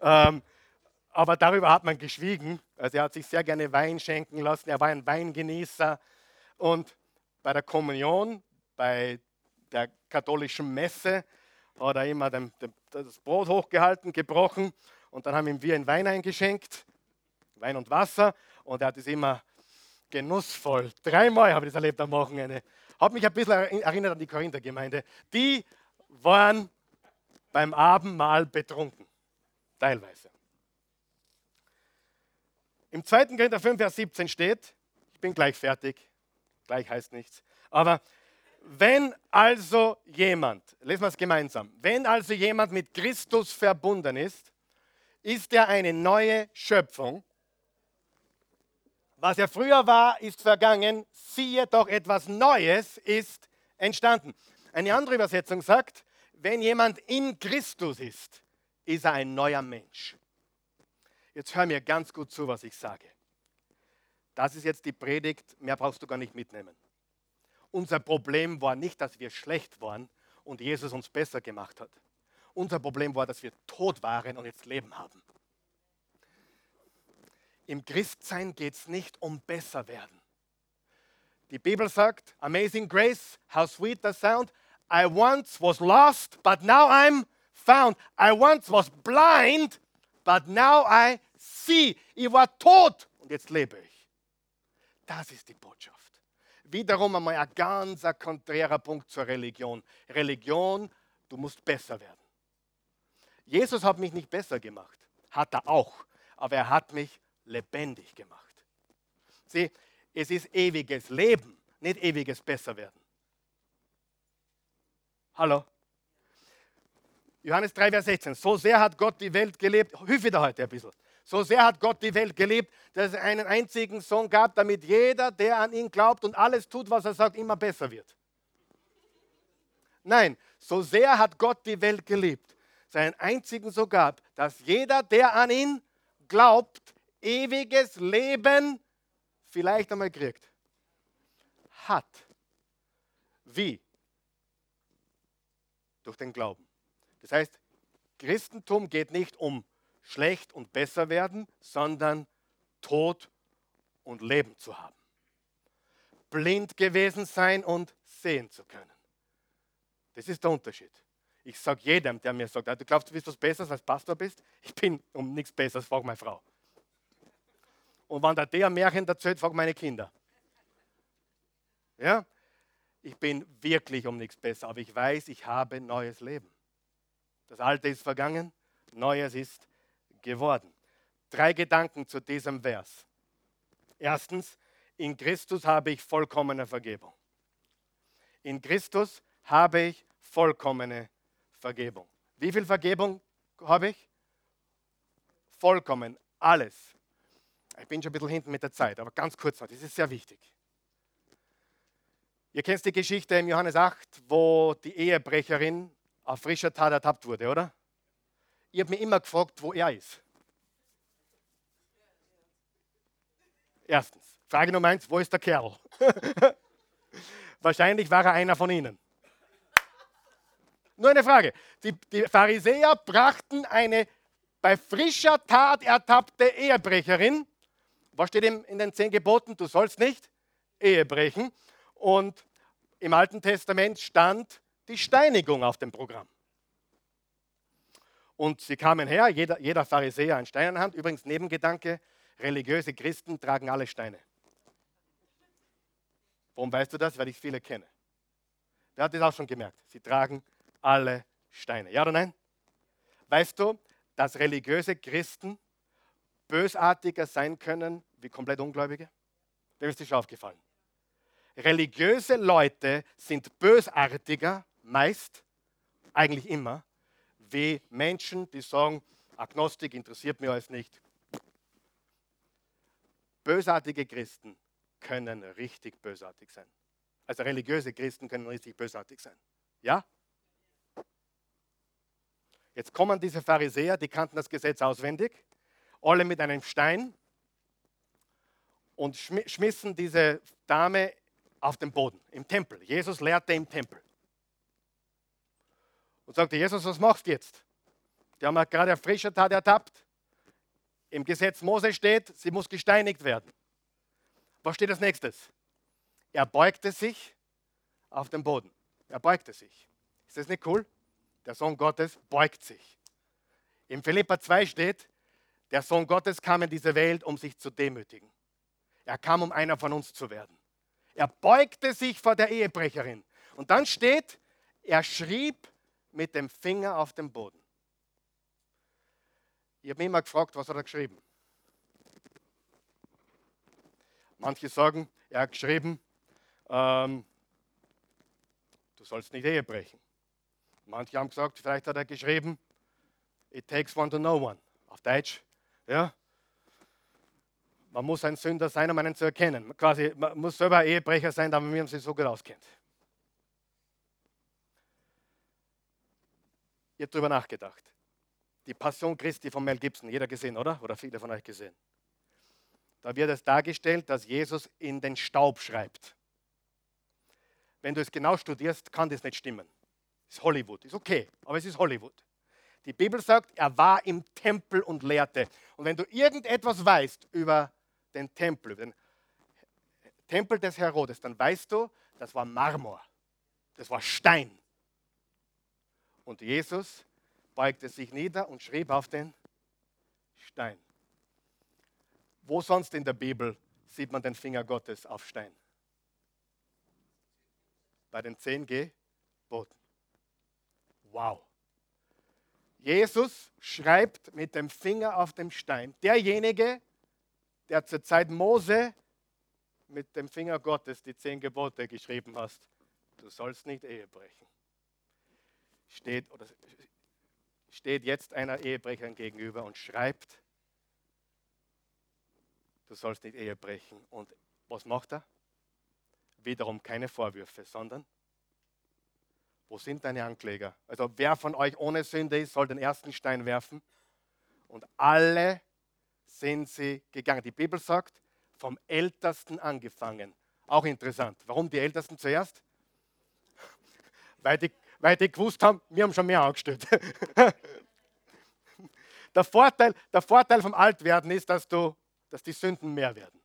Ähm, aber darüber hat man geschwiegen. Also er hat sich sehr gerne Wein schenken lassen. Er war ein Weingenießer. Und bei der Kommunion, bei der katholischen Messe, hat er immer den, den, das Brot hochgehalten, gebrochen und dann haben wir ein Wein eingeschenkt, Wein und Wasser und er hat es immer genussvoll. Dreimal habe ich das erlebt am Wochenende. Hat mich ein bisschen erinnert an die Korinther-Gemeinde. Die waren beim Abendmahl betrunken, teilweise. Im 2. Korinther 5, Vers 17 steht, ich bin gleich fertig, gleich heißt nichts, aber wenn also jemand, lesen wir es gemeinsam, wenn also jemand mit Christus verbunden ist, ist er eine neue Schöpfung. Was er früher war, ist vergangen, siehe doch etwas Neues ist entstanden. Eine andere Übersetzung sagt, wenn jemand in Christus ist, ist er ein neuer Mensch. Jetzt hör mir ganz gut zu, was ich sage. Das ist jetzt die Predigt, mehr brauchst du gar nicht mitnehmen. Unser Problem war nicht, dass wir schlecht waren und Jesus uns besser gemacht hat. Unser Problem war, dass wir tot waren und jetzt Leben haben. Im Christsein geht es nicht um besser werden. Die Bibel sagt, Amazing Grace, how sweet the sound. I once was lost, but now I'm found. I once was blind, but now I see. Ich war tot und jetzt lebe ich. Das ist die Botschaft. Wiederum einmal ein ganz konträrer Punkt zur Religion. Religion, du musst besser werden. Jesus hat mich nicht besser gemacht, hat er auch, aber er hat mich lebendig gemacht. Sieh, es ist ewiges Leben, nicht ewiges Besserwerden. Hallo? Johannes 3, Vers 16. So sehr hat Gott die Welt gelebt. Hilf wieder heute ein bisschen. So sehr hat Gott die Welt geliebt, dass es einen einzigen Sohn gab, damit jeder, der an ihn glaubt und alles tut, was er sagt, immer besser wird. Nein, so sehr hat Gott die Welt geliebt, seinen einzigen Sohn gab, dass jeder, der an ihn glaubt, ewiges Leben vielleicht einmal kriegt. Hat. Wie? Durch den Glauben. Das heißt, Christentum geht nicht um schlecht und besser werden, sondern Tod und Leben zu haben. Blind gewesen sein und sehen zu können. Das ist der Unterschied. Ich sage jedem, der mir sagt, du glaubst, du bist was Besseres als Pastor bist? Ich bin um nichts Besseres, frag meine Frau. Und wenn der der Märchen erzählt, frag meine Kinder. Ja? Ich bin wirklich um nichts besser, aber ich weiß, ich habe neues Leben. Das Alte ist vergangen, Neues ist geworden. Drei Gedanken zu diesem Vers. Erstens, in Christus habe ich vollkommene Vergebung. In Christus habe ich vollkommene Vergebung. Wie viel Vergebung habe ich? Vollkommen, alles. Ich bin schon ein bisschen hinten mit der Zeit, aber ganz kurz noch, das ist sehr wichtig. Ihr kennt die Geschichte im Johannes 8, wo die Ehebrecherin auf frischer Tat ertappt wurde, oder? Ich habe mich immer gefragt, wo er ist. Erstens. Frage Nummer eins, wo ist der Kerl? Wahrscheinlich war er einer von ihnen. Nur eine Frage. Die, die Pharisäer brachten eine bei frischer Tat ertappte Ehebrecherin. Was steht in den zehn Geboten? Du sollst nicht Ehe brechen. Und im Alten Testament stand die Steinigung auf dem Programm. Und sie kamen her, jeder, jeder Pharisäer ein Stein in der Hand. Übrigens, Nebengedanke, religiöse Christen tragen alle Steine. Warum weißt du das? Weil ich viele kenne. Wer hat das auch schon gemerkt? Sie tragen alle Steine. Ja oder nein? Weißt du, dass religiöse Christen bösartiger sein können wie komplett Ungläubige? Dem ist dir schon aufgefallen. Religiöse Leute sind bösartiger, meist, eigentlich immer, wie Menschen, die sagen, Agnostik interessiert mich alles nicht, Bösartige Christen können richtig bösartig sein. Also religiöse Christen können richtig bösartig sein. Ja? Jetzt kommen diese Pharisäer, die kannten das Gesetz auswendig, alle mit einem Stein und schmissen diese Dame auf den Boden, im Tempel. Jesus lehrte im Tempel. Und sagte, Jesus, was machst du jetzt? Die haben gerade eine frische Tat ertappt. Im Gesetz Mose steht, sie muss gesteinigt werden. Was steht als nächstes? Er beugte sich auf den Boden. Er beugte sich. Ist das nicht cool? Der Sohn Gottes beugt sich. Im Philippa 2 steht, der Sohn Gottes kam in diese Welt, um sich zu demütigen. Er kam, um einer von uns zu werden. Er beugte sich vor der Ehebrecherin. Und dann steht, er schrieb mit dem Finger auf den Boden. Ich habe mich immer gefragt, was hat er geschrieben? Manche sagen, er hat geschrieben, ähm, du sollst nicht Ehe brechen. Manche haben gesagt, vielleicht hat er geschrieben, it takes one to know one. Auf Deutsch, ja. Man muss ein Sünder sein, um einen zu erkennen. Quasi, man muss selber Ehebrecher sein, damit man sich so gut auskennt. Ich habe darüber nachgedacht. Die Passion Christi von Mel Gibson, jeder gesehen, oder? Oder viele von euch gesehen. Da wird es dargestellt, dass Jesus in den Staub schreibt. Wenn du es genau studierst, kann das nicht stimmen. Das ist Hollywood, ist okay, aber es ist Hollywood. Die Bibel sagt, er war im Tempel und lehrte. Und wenn du irgendetwas weißt über den Tempel, den Tempel des Herodes, dann weißt du, das war Marmor, das war Stein. Und Jesus beugte sich nieder und schrieb auf den Stein. Wo sonst in der Bibel sieht man den Finger Gottes auf Stein? Bei den zehn Geboten. Wow. Jesus schreibt mit dem Finger auf dem Stein. Derjenige, der zur Zeit Mose mit dem Finger Gottes die zehn Gebote geschrieben hast, du sollst nicht Ehe brechen. Steht, oder steht jetzt einer Ehebrecherin gegenüber und schreibt, du sollst nicht Ehe brechen. Und was macht er? Wiederum keine Vorwürfe, sondern wo sind deine Ankläger? Also wer von euch ohne Sünde ist, soll den ersten Stein werfen. Und alle sind sie gegangen. Die Bibel sagt, vom Ältesten angefangen. Auch interessant. Warum die Ältesten zuerst? Weil die, weil die gewusst haben, wir haben schon mehr angestellt. der, Vorteil, der Vorteil vom Altwerden ist, dass, du, dass die Sünden mehr werden.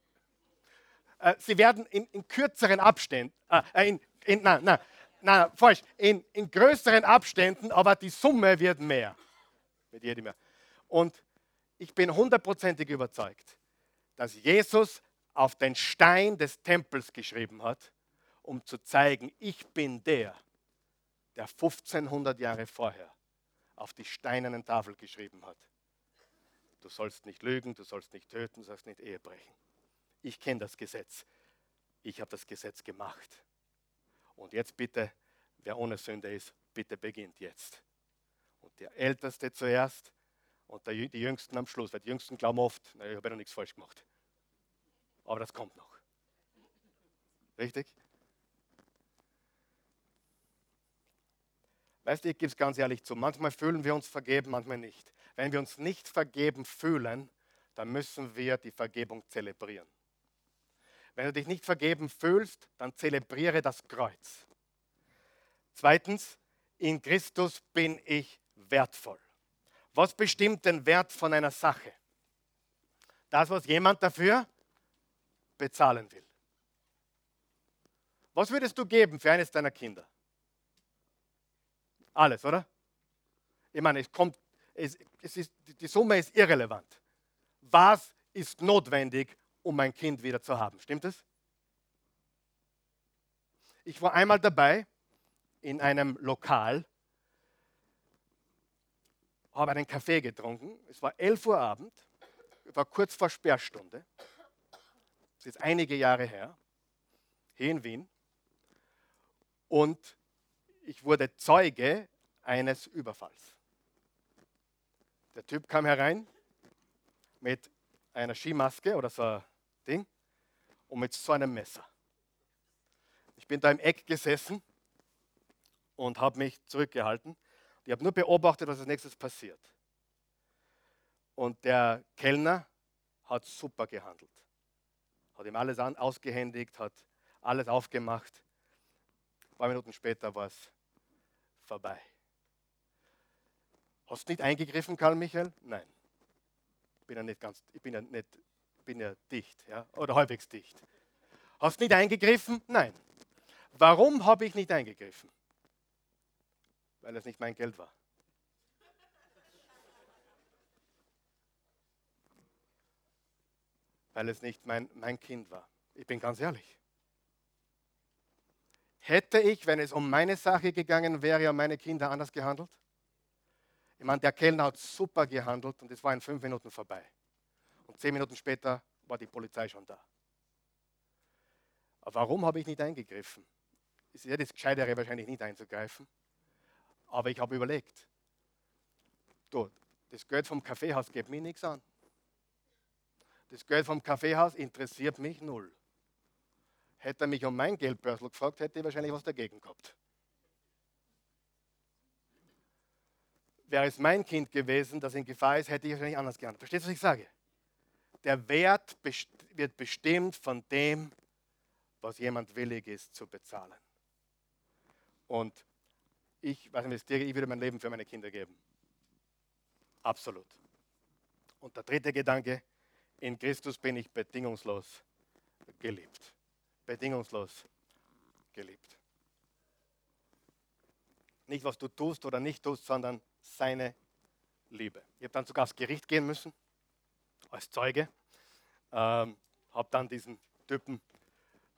Äh, sie werden in, in kürzeren Abständen, äh, in, in, nein, nein, nein, falsch, in, in größeren Abständen, aber die Summe wird mehr. Mit jedem mehr. Und ich bin hundertprozentig überzeugt, dass Jesus auf den Stein des Tempels geschrieben hat, um zu zeigen, ich bin der, der 1500 Jahre vorher auf die steinernen Tafel geschrieben hat. Du sollst nicht lügen, du sollst nicht töten, du sollst nicht Ehe brechen. Ich kenne das Gesetz. Ich habe das Gesetz gemacht. Und jetzt bitte, wer ohne Sünde ist, bitte beginnt jetzt. Und der Älteste zuerst und die Jüngsten am Schluss, weil die Jüngsten glauben oft, naja, ich habe ja noch nichts falsch gemacht. Aber das kommt noch. Richtig? Weißt du, ich gebe es ganz ehrlich zu, manchmal fühlen wir uns vergeben, manchmal nicht. Wenn wir uns nicht vergeben fühlen, dann müssen wir die Vergebung zelebrieren. Wenn du dich nicht vergeben fühlst, dann zelebriere das Kreuz. Zweitens, in Christus bin ich wertvoll. Was bestimmt den Wert von einer Sache? Das, was jemand dafür bezahlen will. Was würdest du geben für eines deiner Kinder? Alles, oder? Ich meine, es kommt, es, es ist, die Summe ist irrelevant. Was ist notwendig, um mein Kind wieder zu haben. Stimmt es? Ich war einmal dabei in einem Lokal, habe einen Kaffee getrunken. Es war 11 Uhr Abend, war kurz vor Sperrstunde. Das ist einige Jahre her, hier in Wien. Und ich wurde Zeuge eines Überfalls. Der Typ kam herein mit einer Skimaske oder so Ding und mit so einem Messer. Ich bin da im Eck gesessen und habe mich zurückgehalten. Ich habe nur beobachtet, was als nächstes passiert. Und der Kellner hat super gehandelt. Hat ihm alles ausgehändigt, hat alles aufgemacht. Ein paar Minuten später war es vorbei. Hast du nicht eingegriffen, Karl Michael? Nein. Ich bin ja nicht ganz, ich bin ja nicht, bin ja dicht, ja, oder halbwegs dicht. Hast du nicht eingegriffen? Nein. Warum habe ich nicht eingegriffen? Weil es nicht mein Geld war. Weil es nicht mein, mein Kind war. Ich bin ganz ehrlich. Hätte ich, wenn es um meine Sache gegangen wäre, um meine Kinder anders gehandelt? Ich meine, der Kellner hat super gehandelt und es war in fünf Minuten vorbei. Und zehn Minuten später war die Polizei schon da. Aber warum habe ich nicht eingegriffen? Es ist ja das Gescheitere, wahrscheinlich nicht einzugreifen. Aber ich habe überlegt, du, das Geld vom Kaffeehaus geht mir nichts an. Das Geld vom Kaffeehaus interessiert mich null. Hätte er mich um mein Geldbörsel gefragt, hätte ich wahrscheinlich was dagegen gehabt. wäre es mein Kind gewesen, das in Gefahr ist, hätte ich wahrscheinlich anders gehandelt. Verstehst du, was ich sage? Der Wert wird bestimmt von dem, was jemand willig ist zu bezahlen. Und ich, was investiere, ich würde mein Leben für meine Kinder geben. Absolut. Und der dritte Gedanke, in Christus bin ich bedingungslos geliebt. Bedingungslos geliebt. Nicht, was du tust oder nicht tust, sondern seine Liebe. Ich habe dann sogar aufs Gericht gehen müssen, als Zeuge. Ähm, habe dann diesen Typen,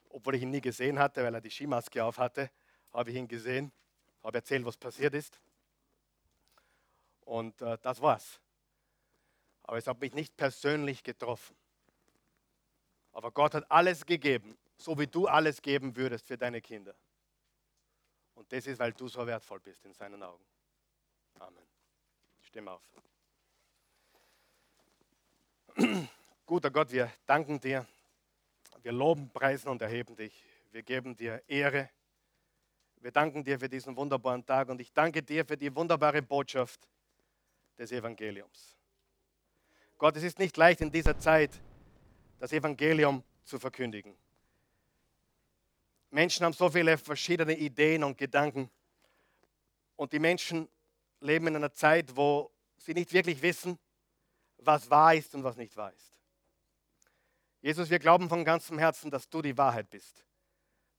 obwohl ich ihn nie gesehen hatte, weil er die Skimaske auf hatte, habe ich ihn gesehen, habe erzählt, was passiert ist. Und äh, das war's. Aber es hat mich nicht persönlich getroffen. Aber Gott hat alles gegeben, so wie du alles geben würdest für deine Kinder. Und das ist, weil du so wertvoll bist in seinen Augen. Amen. Stimme auf. Guter Gott, wir danken dir. Wir loben, preisen und erheben dich. Wir geben dir Ehre. Wir danken dir für diesen wunderbaren Tag und ich danke dir für die wunderbare Botschaft des Evangeliums. Gott, es ist nicht leicht in dieser Zeit, das Evangelium zu verkündigen. Menschen haben so viele verschiedene Ideen und Gedanken und die Menschen leben in einer Zeit, wo sie nicht wirklich wissen, was wahr ist und was nicht wahr ist. Jesus, wir glauben von ganzem Herzen, dass du die Wahrheit bist,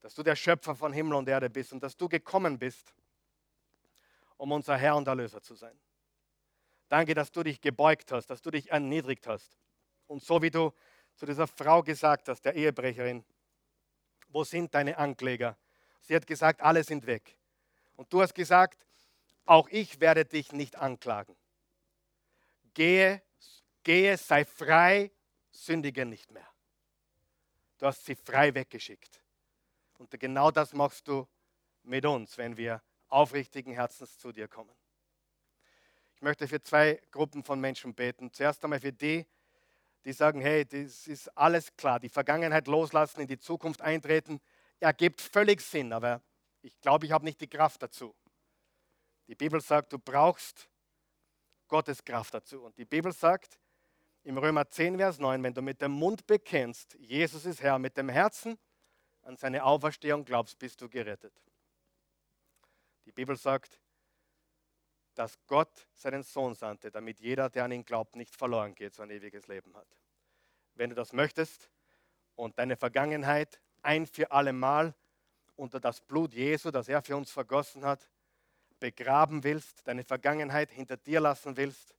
dass du der Schöpfer von Himmel und Erde bist und dass du gekommen bist, um unser Herr und Erlöser zu sein. Danke, dass du dich gebeugt hast, dass du dich erniedrigt hast. Und so wie du zu dieser Frau gesagt hast, der Ehebrecherin, wo sind deine Ankläger? Sie hat gesagt, alle sind weg. Und du hast gesagt, auch ich werde dich nicht anklagen. Gehe, gehe, sei frei, sündige nicht mehr. Du hast sie frei weggeschickt. Und genau das machst du mit uns, wenn wir aufrichtigen Herzens zu dir kommen. Ich möchte für zwei Gruppen von Menschen beten. Zuerst einmal für die, die sagen, hey, das ist alles klar, die Vergangenheit loslassen, in die Zukunft eintreten, ergibt völlig Sinn, aber ich glaube, ich habe nicht die Kraft dazu. Die Bibel sagt, du brauchst Gottes Kraft dazu. Und die Bibel sagt im Römer 10, Vers 9, wenn du mit dem Mund bekennst, Jesus ist Herr, mit dem Herzen an seine Auferstehung glaubst, bist du gerettet. Die Bibel sagt, dass Gott seinen Sohn sandte, damit jeder, der an ihn glaubt, nicht verloren geht, sondern ewiges Leben hat. Wenn du das möchtest und deine Vergangenheit ein für alle Mal unter das Blut Jesu, das er für uns vergossen hat, begraben willst, deine Vergangenheit hinter dir lassen willst,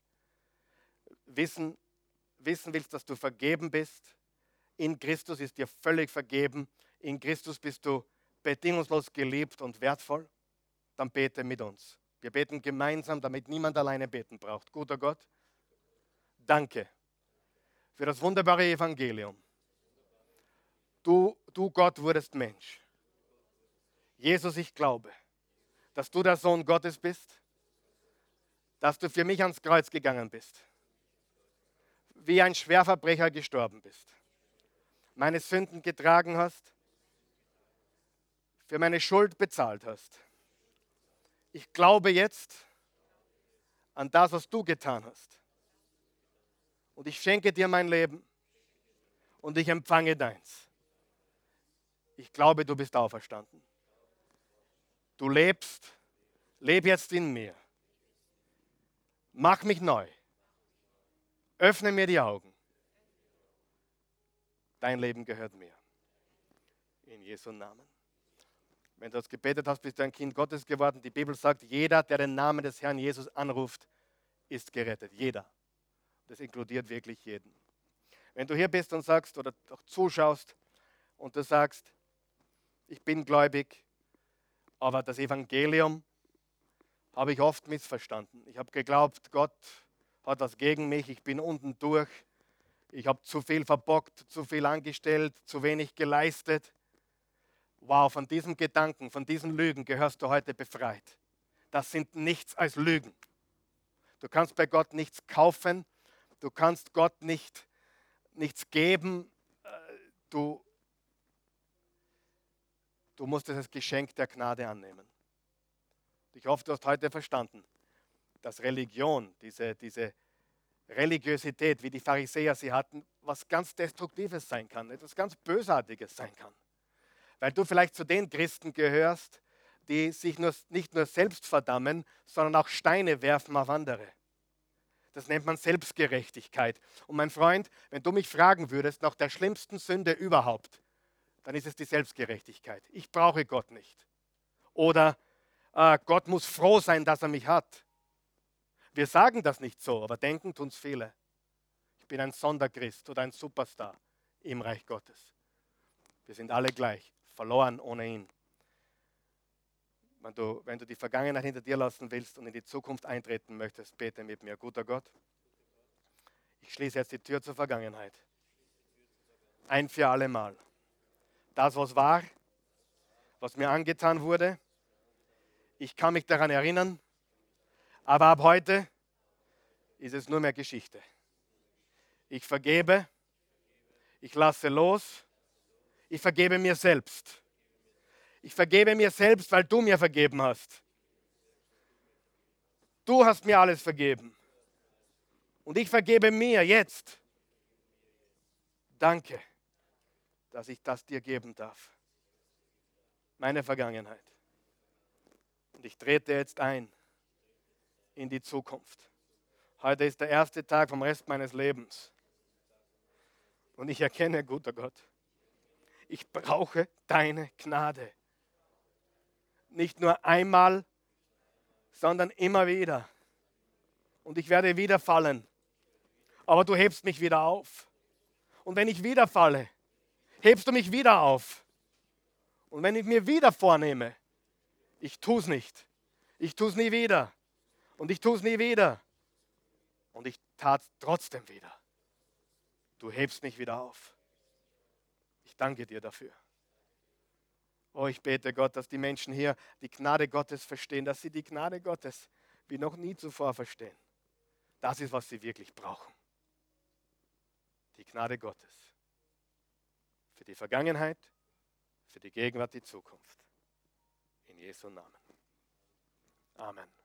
wissen, wissen willst, dass du vergeben bist, in Christus ist dir völlig vergeben, in Christus bist du bedingungslos geliebt und wertvoll, dann bete mit uns. Wir beten gemeinsam, damit niemand alleine beten braucht. Guter Gott, danke für das wunderbare Evangelium. Du, du Gott wurdest Mensch. Jesus, ich glaube, dass du der Sohn Gottes bist, dass du für mich ans Kreuz gegangen bist, wie ein Schwerverbrecher gestorben bist, meine Sünden getragen hast, für meine Schuld bezahlt hast. Ich glaube jetzt, an das, was du getan hast. Und ich schenke dir mein Leben und ich empfange deins. Ich glaube, du bist auferstanden. Du lebst, leb jetzt in mir. Mach mich neu. Öffne mir die Augen. Dein Leben gehört mir. In Jesu Namen. Wenn du das gebetet hast, bist du ein Kind Gottes geworden. Die Bibel sagt, jeder, der den Namen des Herrn Jesus anruft, ist gerettet. Jeder. Das inkludiert wirklich jeden. Wenn du hier bist und sagst oder auch zuschaust und du sagst, ich bin gläubig, aber das Evangelium habe ich oft missverstanden. Ich habe geglaubt, Gott hat was gegen mich, ich bin unten durch, ich habe zu viel verbockt, zu viel angestellt, zu wenig geleistet. Wow, von diesem Gedanken, von diesen Lügen gehörst du heute befreit. Das sind nichts als Lügen. Du kannst bei Gott nichts kaufen, du kannst Gott nicht, nichts geben, äh, du, du musst das Geschenk der Gnade annehmen. Ich hoffe, du hast heute verstanden, dass Religion, diese, diese Religiosität, wie die Pharisäer sie hatten, was ganz Destruktives sein kann, etwas ganz Bösartiges sein kann weil du vielleicht zu den Christen gehörst, die sich nur, nicht nur selbst verdammen, sondern auch Steine werfen auf andere. Das nennt man Selbstgerechtigkeit. Und mein Freund, wenn du mich fragen würdest nach der schlimmsten Sünde überhaupt, dann ist es die Selbstgerechtigkeit. Ich brauche Gott nicht. Oder äh, Gott muss froh sein, dass er mich hat. Wir sagen das nicht so, aber denken tun es viele. Ich bin ein Sonderchrist oder ein Superstar im Reich Gottes. Wir sind alle gleich verloren ohne ihn. Wenn du, wenn du die Vergangenheit hinter dir lassen willst und in die Zukunft eintreten möchtest, bete mit mir. Guter Gott, ich schließe jetzt die Tür zur Vergangenheit. Ein für alle Mal. Das, was war, was mir angetan wurde, ich kann mich daran erinnern, aber ab heute ist es nur mehr Geschichte. Ich vergebe, ich lasse los ich vergebe mir selbst. Ich vergebe mir selbst, weil du mir vergeben hast. Du hast mir alles vergeben. Und ich vergebe mir jetzt. Danke, dass ich das dir geben darf. Meine Vergangenheit. Und ich trete jetzt ein in die Zukunft. Heute ist der erste Tag vom Rest meines Lebens. Und ich erkenne, guter Gott, ich brauche deine Gnade. Nicht nur einmal, sondern immer wieder. Und ich werde wieder fallen. Aber du hebst mich wieder auf. Und wenn ich wieder falle, hebst du mich wieder auf. Und wenn ich mir wieder vornehme, ich tue es nicht. Ich tue es nie wieder. Und ich tue es nie wieder. Und ich tat trotzdem wieder. Du hebst mich wieder auf. Danke dir dafür. Oh, ich bete Gott, dass die Menschen hier die Gnade Gottes verstehen, dass sie die Gnade Gottes wie noch nie zuvor verstehen. Das ist, was sie wirklich brauchen. Die Gnade Gottes. Für die Vergangenheit, für die Gegenwart, die Zukunft. In Jesu Namen. Amen.